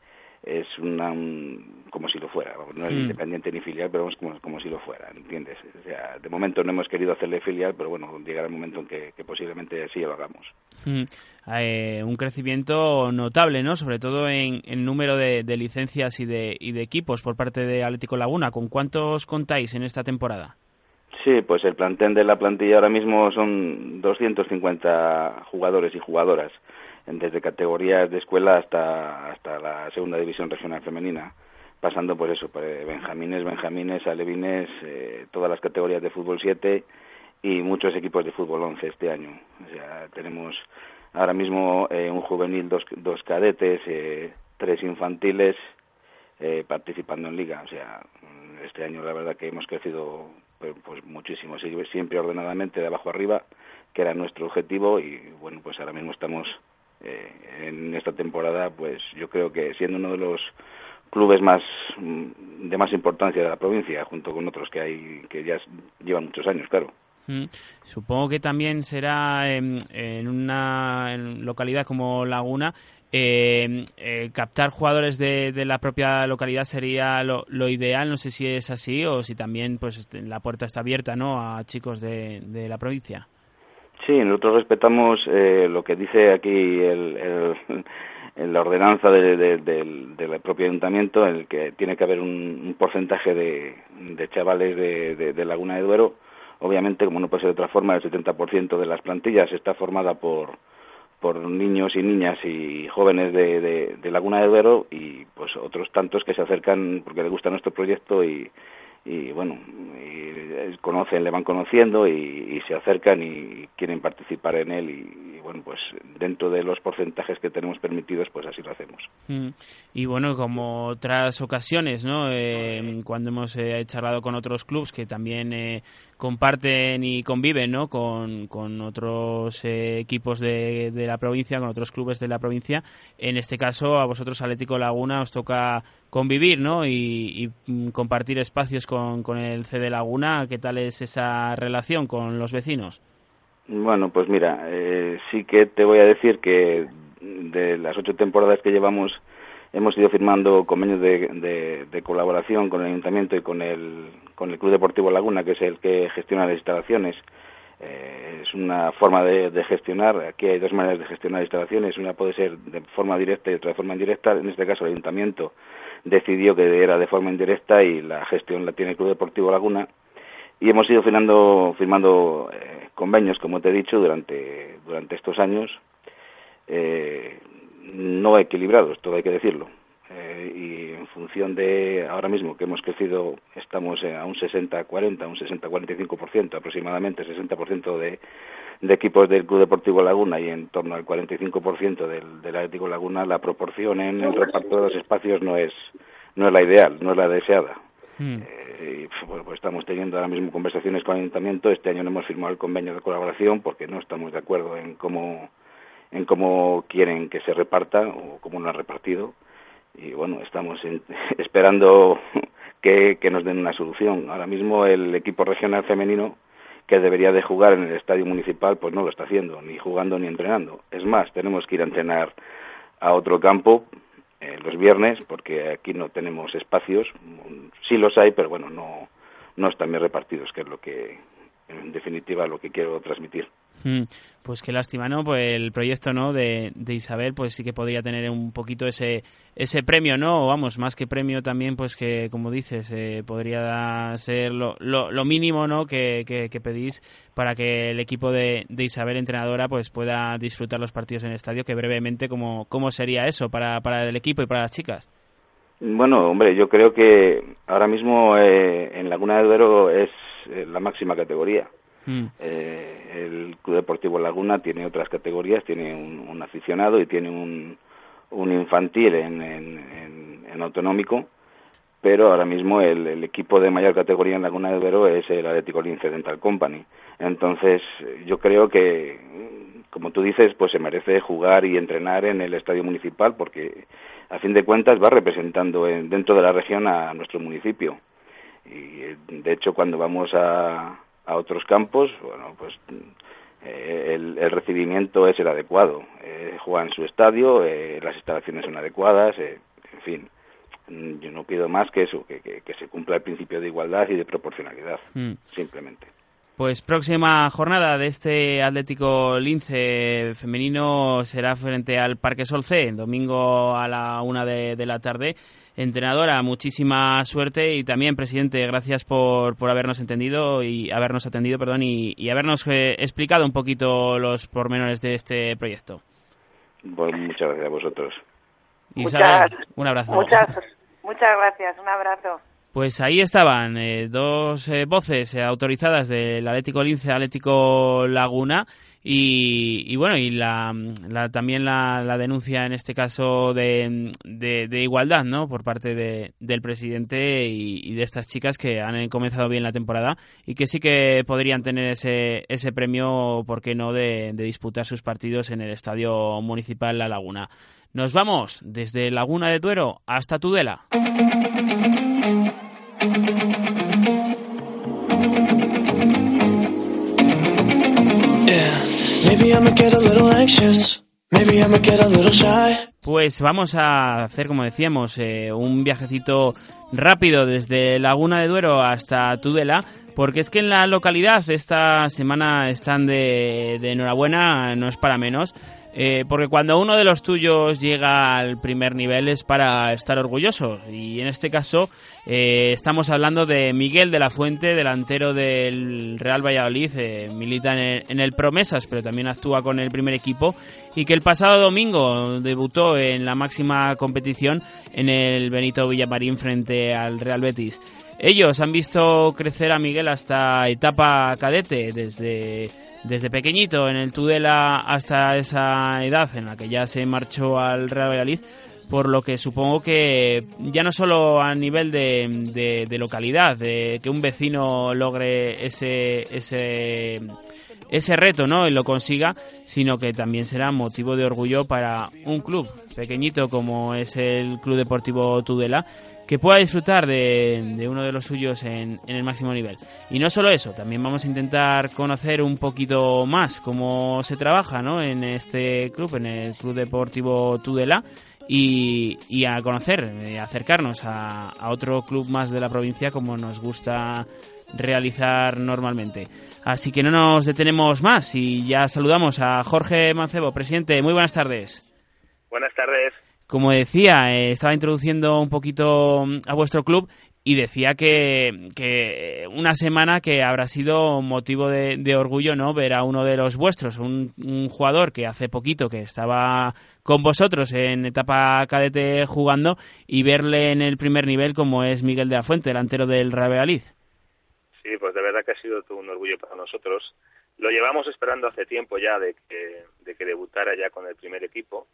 es una, un, como si lo fuera, no es mm. independiente ni filial, pero es como, como si lo fuera, ¿entiendes? O sea, de momento no hemos querido hacerle filial, pero bueno, llegará el momento en que, que posiblemente sí lo hagamos. Mm. Eh, un crecimiento notable, ¿no? Sobre todo en el número de, de licencias y de, y de equipos por parte de Atlético Laguna. ¿Con cuántos contáis en esta temporada? Sí, pues el plantel de la plantilla ahora mismo son 250 jugadores y jugadoras desde categorías de escuela hasta hasta la segunda división regional femenina pasando por eso por benjamines benjamines alevines eh, todas las categorías de fútbol 7 y muchos equipos de fútbol 11 este año. O sea tenemos ahora mismo eh, un juvenil dos, dos cadetes eh, tres infantiles eh, participando en liga. O sea este año la verdad que hemos crecido pues, pues muchísimo siempre ordenadamente de abajo arriba que era nuestro objetivo y bueno pues ahora mismo estamos eh, en esta temporada, pues yo creo que siendo uno de los clubes más de más importancia de la provincia, junto con otros que hay que ya llevan muchos años, claro. Mm. Supongo que también será en, en una localidad como Laguna eh, eh, captar jugadores de, de, la propia localidad sería lo, lo, ideal. No sé si es así o si también pues la puerta está abierta, ¿no? A chicos de, de la provincia. Sí, nosotros respetamos eh, lo que dice aquí el, el, la ordenanza de, de, del, propio ayuntamiento, en el que tiene que haber un, un porcentaje de, de chavales de, Laguna de Duero. Obviamente, como no puede ser de otra forma, el 70% de las plantillas está formada por, por niños y niñas y jóvenes de, de, de Laguna de Duero y pues otros tantos que se acercan porque les gusta nuestro proyecto y, y bueno, y conocen, le van conociendo y, y, se acercan y quieren participar en él y, bueno, pues dentro de los porcentajes que tenemos permitidos, pues así lo hacemos. Mm. Y bueno, como otras ocasiones, ¿no? Eh, cuando hemos eh, charlado con otros clubs que también eh, comparten y conviven, ¿no? Con, con otros eh, equipos de, de la provincia, con otros clubes de la provincia, en este caso a vosotros Atlético Laguna os toca convivir, ¿no? Y, y compartir espacios con, con el CD Laguna. ¿Qué tal es esa relación con los vecinos? Bueno, pues mira, eh, sí que te voy a decir que de las ocho temporadas que llevamos hemos ido firmando convenios de, de, colaboración con el ayuntamiento y con el, con el Club Deportivo Laguna, que es el que gestiona las instalaciones. Eh, es una forma de, de, gestionar. Aquí hay dos maneras de gestionar instalaciones. Una puede ser de forma directa y otra de forma indirecta. En este caso, el ayuntamiento decidió que era de forma indirecta y la gestión la tiene el Club Deportivo Laguna. Y hemos ido firmando, eh, convenios, como te he dicho, durante, durante estos años. Eh, no equilibrados, todo hay que decirlo. Eh, y en función de ahora mismo que hemos crecido, estamos a un 60-40, un 60-45% aproximadamente, 60% de, de equipos del Club Deportivo Laguna y en torno al 45% del, del Atlético Laguna, la proporción en el reparto de los espacios no es, no es la ideal, no es la deseada. Hmm. Eh, y, pues, pues estamos teniendo ahora mismo conversaciones con el Ayuntamiento. Este año no hemos firmado el convenio de colaboración porque no estamos de acuerdo en cómo en cómo quieren que se reparta o cómo lo han repartido. Y bueno, estamos esperando que, nos den una solución. Ahora mismo el equipo regional femenino que debería de jugar en el estadio municipal, pues no lo está haciendo, ni jugando ni entrenando. Es más, tenemos que ir a entrenar a otro campo eh, los viernes, porque aquí no tenemos espacios. Sí los hay, pero bueno, no, no están bien repartidos, que es lo que, en definitiva, lo que quiero transmitir. Mm, pues qué lástima, ¿no? Pues el proyecto, ¿no? De, de, Isabel, pues sí que podría tener un poquito ese, ese premio, ¿no? Vamos, más que premio también, pues que, como dices, eh, podría ser lo, lo, mínimo, ¿no? Que, que, pedís para que el equipo de, de, Isabel, entrenadora, pues pueda disfrutar los partidos en el estadio, que brevemente, ¿cómo, cómo sería eso para, para el equipo y para las chicas? Bueno, hombre, yo creo que ahora mismo eh, en Laguna de Duero es eh, la máxima categoría. Mm. Eh, el Club Deportivo Laguna tiene otras categorías, tiene un, aficionado y tiene un, un infantil en, en, autonómico, pero ahora mismo el, equipo de mayor categoría en Laguna de Duero es el Atlético Lince Dental Company. Entonces, yo creo que, como tú dices, pues se merece jugar y entrenar en el estadio municipal porque, a fin de cuentas, va representando dentro de la región a nuestro municipio. Y, de hecho, cuando vamos a, a otros campos, bueno, pues eh, el, recibimiento es el adecuado. Eh, juega en su estadio, eh, las instalaciones son adecuadas, en fin. Yo no pido más que eso, que, que, se cumpla el principio de igualdad y de proporcionalidad, mm. simplemente. Pues próxima jornada de este Atlético Lince femenino será frente al Parque Sol C, domingo a la una de, de la tarde entrenadora, muchísima suerte y también, presidente, gracias por, por habernos entendido y habernos atendido, perdón, y, habernos eh, explicado un poquito los pormenores de este proyecto. Pues muchas gracias a vosotros. Isabel, un abrazo. Muchas, muchas gracias, un abrazo. Pues ahí estaban eh, dos eh, voces eh, autorizadas del Atlético Lince, Atlético Laguna y, bueno, y la, también la, denuncia en este caso de, de, igualdad, ¿no? Por parte de, del presidente y, de estas chicas que han comenzado bien la temporada y que sí que podrían tener ese, ese premio, ¿por qué no?, de, de disputar sus partidos en el Estadio Municipal La Laguna. Nos vamos desde Laguna de Duero hasta Tudela. Pues vamos a hacer, como decíamos, eh, un viajecito rápido desde Laguna de Duero hasta Tudela, porque es que en la localidad esta semana están de, de enhorabuena, no es para menos. Eh, porque cuando uno de los tuyos llega al primer nivel es para estar orgulloso. Y en este caso eh, estamos hablando de Miguel de la Fuente, delantero del Real Valladolid. Eh, milita en el, Promesas, pero también actúa con el primer equipo. Y que el pasado domingo debutó en la máxima competición en el Benito Villamarín frente al Real Betis. Ellos han visto crecer a Miguel hasta etapa cadete, desde desde pequeñito en el Tudela hasta esa edad en la que ya se marchó al Real Valladolid, por lo que supongo que ya no solo a nivel de, de, localidad, de que un vecino logre ese, ese, ese reto ¿no? y lo consiga, sino que también será motivo de orgullo para un club pequeñito como es el Club Deportivo Tudela que pueda disfrutar de, uno de los suyos en, el máximo nivel. Y no solo eso, también vamos a intentar conocer un poquito más cómo se trabaja ¿no? en este club, en el Club Deportivo Tudela, y, a conocer, eh, acercarnos a, a otro club más de la provincia como nos gusta realizar normalmente. Así que no nos detenemos más y ya saludamos a Jorge Mancebo, presidente. Muy buenas tardes. Buenas tardes. Como decía, eh, estaba introduciendo un poquito mm, a vuestro club y decía que, que una semana que habrá sido motivo de, orgullo no ver a uno de los vuestros, un, un, jugador que hace poquito que estaba con vosotros en etapa cadete jugando y verle en el primer nivel como es Miguel de la Fuente, delantero del Real Valladolid. Sí, pues de verdad que ha sido todo un orgullo para nosotros. Lo llevamos esperando hace tiempo ya de que, de que debutara ya con el primer equipo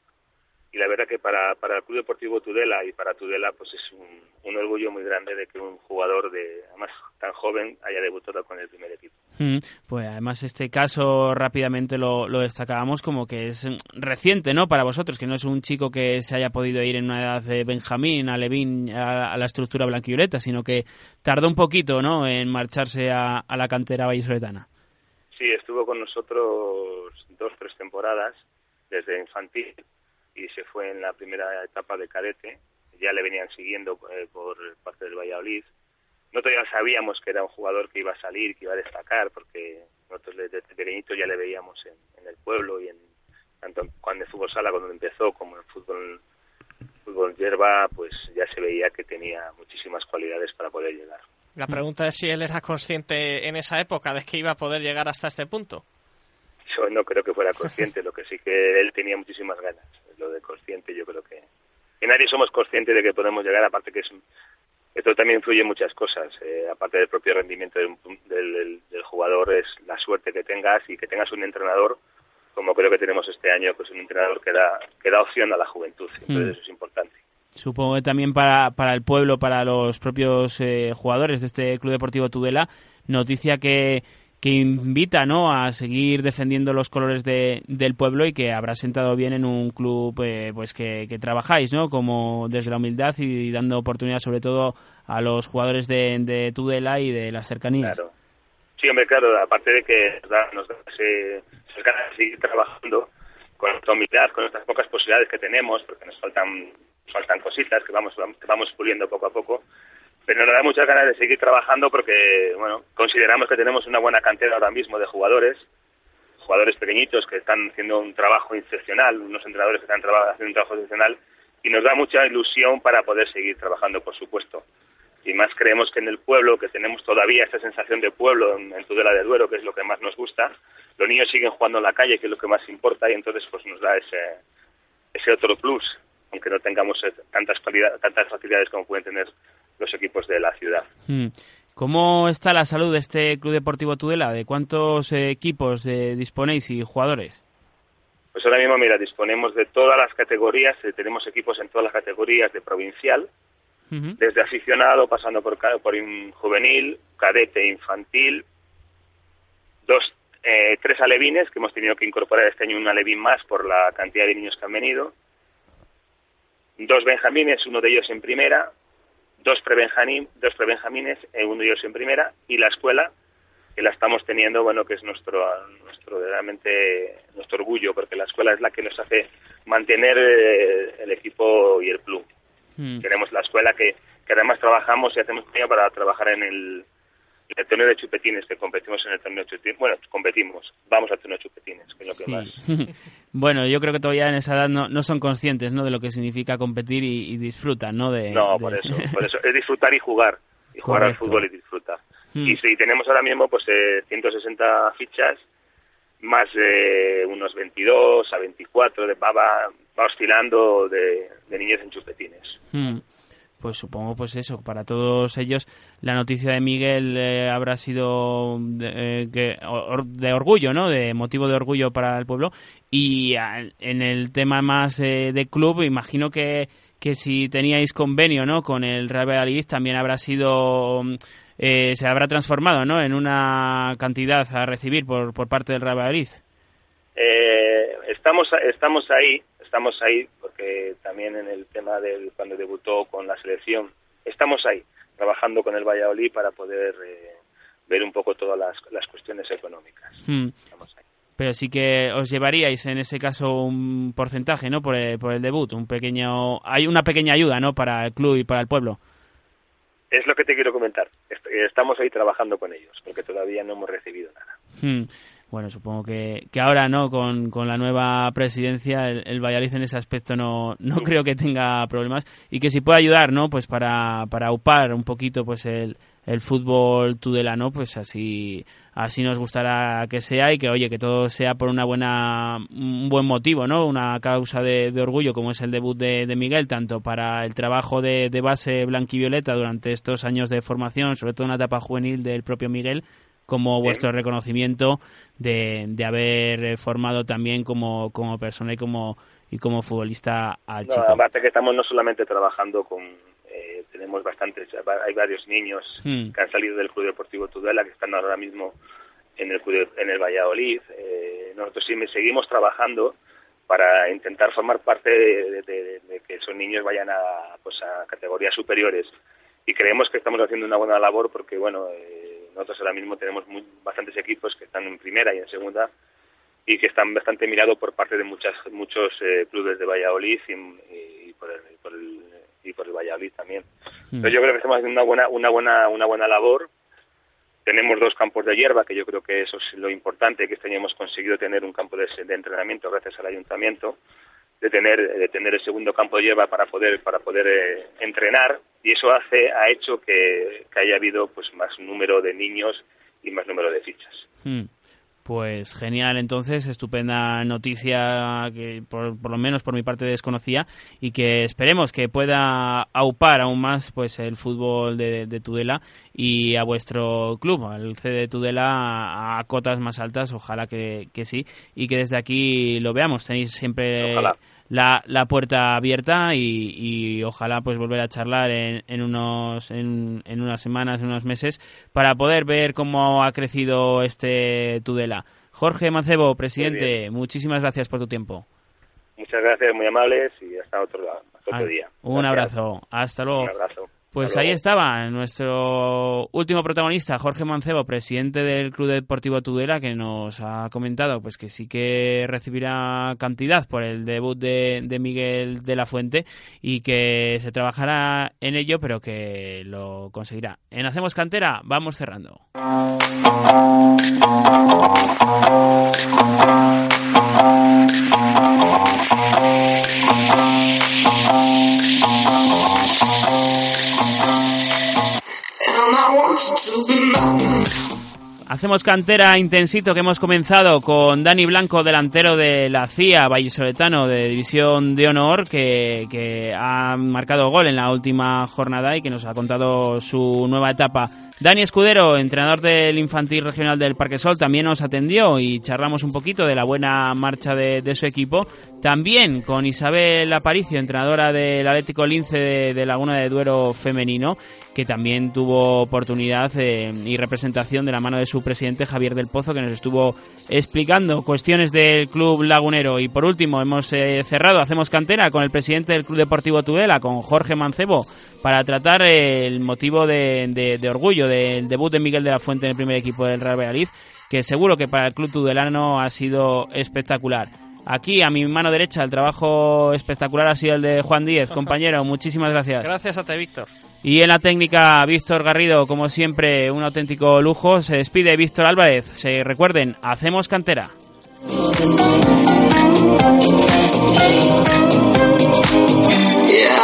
y la verdad que para, para el Club Deportivo Tudela y para Tudela pues es un, un, orgullo muy grande de que un jugador de además tan joven haya debutado con el primer equipo. Mm, pues además este caso rápidamente lo, lo, destacábamos como que es reciente no para vosotros, que no es un chico que se haya podido ir en una edad de Benjamín, a Levín, a, a la estructura blanquivioleta, sino que tardó un poquito no en marcharse a, a la cantera vallisoletana. Sí, estuvo con nosotros dos, tres temporadas desde infantil y se fue en la primera etapa de cadete. Ya le venían siguiendo eh, por parte del Valladolid. Nosotros ya sabíamos que era un jugador que iba a salir, que iba a destacar, porque nosotros desde pequeñito ya le veíamos en, el pueblo y en tanto cuando en fútbol sala cuando empezó como en fútbol fútbol hierba, pues ya se veía que tenía muchísimas cualidades para poder llegar. La pregunta es si él era consciente en esa época de que iba a poder llegar hasta este punto. Yo no creo que fuera consciente, lo que sí que él tenía muchísimas ganas lo de consciente yo creo que, que nadie somos conscientes de que podemos llegar, aparte que es, esto también influye en muchas cosas, eh, aparte del propio rendimiento del, del, del, jugador, es la suerte que tengas y que tengas un entrenador como creo que tenemos este año, pues un entrenador que da, que da opción a la juventud, entonces mm. eso es importante. Supongo que también para, para el pueblo, para los propios eh, jugadores de este Club Deportivo Tudela, noticia que, que invita ¿no? a seguir defendiendo los colores de, del pueblo y que habrá sentado bien en un club eh, pues que, trabajáis ¿no? como desde la humildad y dando oportunidad sobre todo a los jugadores de, de Tudela y de las cercanías. Claro. Sí, hombre, claro, aparte de que nos da, esas seguir trabajando con nuestra humildad, con nuestras pocas posibilidades que tenemos, porque nos faltan, faltan cositas que vamos, que vamos puliendo poco a poco, pero nos da muchas ganas de seguir trabajando porque, bueno, consideramos que tenemos una buena cantera ahora mismo de jugadores, jugadores pequeñitos que están haciendo un trabajo excepcional, unos entrenadores que están haciendo un trabajo excepcional y nos da mucha ilusión para poder seguir trabajando, por supuesto. Y más creemos que en el pueblo, que tenemos todavía esta sensación de pueblo en, en Tudela de Duero, que es lo que más nos gusta, los niños siguen jugando en la calle, que es lo que más importa, y entonces pues nos da ese, ese otro plus, aunque no tengamos tantas, tantas facilidades como pueden tener los equipos de la ciudad. Hmm. ¿Cómo está la salud de este Club Deportivo Tudela? ¿De cuántos eh, equipos eh, disponéis y jugadores? Pues ahora mismo, mira, disponemos de todas las categorías, eh, tenemos equipos en todas las categorías de provincial, uh -huh. desde aficionado, pasando por, por juvenil, cadete, infantil, dos, eh, tres alevines, que hemos tenido que incorporar este año un alevín más por la cantidad de niños que han venido, dos benjamines, uno de ellos en primera, dos prebenjamín, dos prebenjamines, eh, uno de ellos en primera, y la escuela, que la estamos teniendo, bueno, que es nuestro, nuestro realmente nuestro orgullo, porque la escuela es la que nos hace mantener eh, el equipo y el club. Mm. Tenemos la escuela que, que además trabajamos y hacemos para trabajar en el, el torneo de chupetines, que competimos en el torneo de chupetines. Bueno, competimos, vamos al torneo de chupetines, que es lo que sí. más. bueno, yo creo que todavía en esa edad no, no son conscientes ¿no? de lo que significa competir y, y disfrutan, ¿no? De, no, de... por eso, por eso, es disfrutar y jugar, y jugar al fútbol y disfrutar. Hmm. Y sí, tenemos ahora mismo pues eh, 160 fichas, más eh, unos 22 a 24, de, va, va, va oscilando de, de niños en chupetines. Hmm pues supongo pues eso para todos ellos la noticia de Miguel eh, habrá sido de, eh, que, or, de, orgullo no de motivo de orgullo para el pueblo. Y en el tema más eh, de club imagino que que si teníais convenio no con el Real Valladolid también habrá sido eh, se habrá transformado no en una cantidad a recibir por por parte del Real Valladolid. Estamos estamos ahí estamos ahí porque también en el tema del cuando debutó con la selección estamos ahí trabajando con el Valladolid para poder eh, ver un poco todas las, las cuestiones económicas. Hmm. Ahí. pero sí que os llevaríais en ese caso un porcentaje, ¿no? Por el, por el debut, un pequeño, hay una pequeña ayuda, ¿no? Para el club y para el pueblo. Es lo que te quiero comentar. Estamos ahí trabajando con ellos, porque todavía no hemos recibido nada. Hmm. Bueno, supongo que, que ahora, ¿no? Con, con la nueva presidencia, el, el, Valladolid en ese aspecto no, no creo que tenga problemas y que si puede ayudar, ¿no? Pues para, para upar un poquito, pues el, el fútbol tudelano, pues así, así nos gustará que sea y que, oye, que todo sea por una buena, un buen motivo, ¿no? Una causa de, de orgullo como es el debut de, de, Miguel, tanto para el trabajo de, de base blanquivioleta durante estos años de formación, sobre todo en la etapa juvenil del propio Miguel, como vuestro reconocimiento de, de, haber formado también como, como persona y como y como futbolista al no, chico. Aparte que estamos no solamente trabajando con eh, tenemos bastantes hay varios niños hmm. que han salido del Club Deportivo Tudela que están ahora mismo en el club, en el Valladolid. Eh, nosotros sí seguimos trabajando para intentar formar parte de, de, de, que esos niños vayan a pues a categorías superiores y creemos que estamos haciendo una buena labor porque bueno eh, nosotros ahora mismo tenemos muy, bastantes equipos que están en primera y en segunda y que están bastante mirados por parte de muchas muchos eh, clubes de Valladolid y, y, por el, y, por el, y por el Valladolid también. Mm. Entonces yo creo que estamos haciendo una buena una buena una buena labor. Tenemos dos campos de hierba, que yo creo que eso es lo importante, que este año hemos conseguido tener un campo de, de entrenamiento gracias al ayuntamiento, de tener de tener el segundo campo de hierba para poder para poder eh, entrenar y eso hace ha hecho que, que haya habido pues más número de niños y más número de fichas. Mm. Pues genial, entonces, estupenda noticia que por, por, lo menos por mi parte desconocía y que esperemos que pueda aupar aún más pues el fútbol de, de Tudela y a vuestro club, al CD de Tudela a, a cotas más altas, ojalá que, que, sí, y que desde aquí lo veamos. Tenéis siempre la, la, puerta abierta y, y, ojalá pues volver a charlar en, en unos en, en, unas semanas, en unos meses, para poder ver cómo ha crecido este Tudela. Jorge Mancebo, presidente, muchísimas gracias por tu tiempo. Muchas gracias, muy amables y hasta otro, hasta otro día. Un gracias. abrazo, hasta luego. Un abrazo. Pues ahí estaba nuestro último protagonista, Jorge Mancebo, presidente del Club Deportivo Tudela, que nos ha comentado pues que sí que recibirá cantidad por el debut de, de, Miguel de la Fuente y que se trabajará en ello, pero que lo conseguirá. En Hacemos Cantera vamos cerrando. Hacemos cantera intensito que hemos comenzado con Dani Blanco, delantero de la CIA, vallisoletano de División de Honor, que, que, ha marcado gol en la última jornada y que nos ha contado su nueva etapa. Dani Escudero, entrenador del infantil regional del Parque Sol, también nos atendió y charlamos un poquito de la buena marcha de, su equipo. También con Isabel Aparicio, entrenadora del Atlético Lince de, Laguna de Duero femenino, que también tuvo oportunidad eh, y representación de la mano de su presidente Javier del Pozo, que nos estuvo explicando cuestiones del club lagunero. Y por último, hemos eh, cerrado, hacemos cantera con el presidente del Club Deportivo Tudela, con Jorge Mancebo, para tratar eh, el motivo de orgullo del debut de Miguel de la Fuente en el primer equipo del Real Valladolid, que seguro que para el club tudelano ha sido espectacular. Aquí, a mi mano derecha, el trabajo espectacular ha sido el de Juan Díez. Compañero, muchísimas gracias. Gracias a ti, Víctor. Y en la técnica, Víctor Garrido, como siempre, un auténtico lujo. Se despide Víctor Álvarez. Se recuerden, hacemos cantera. Yeah,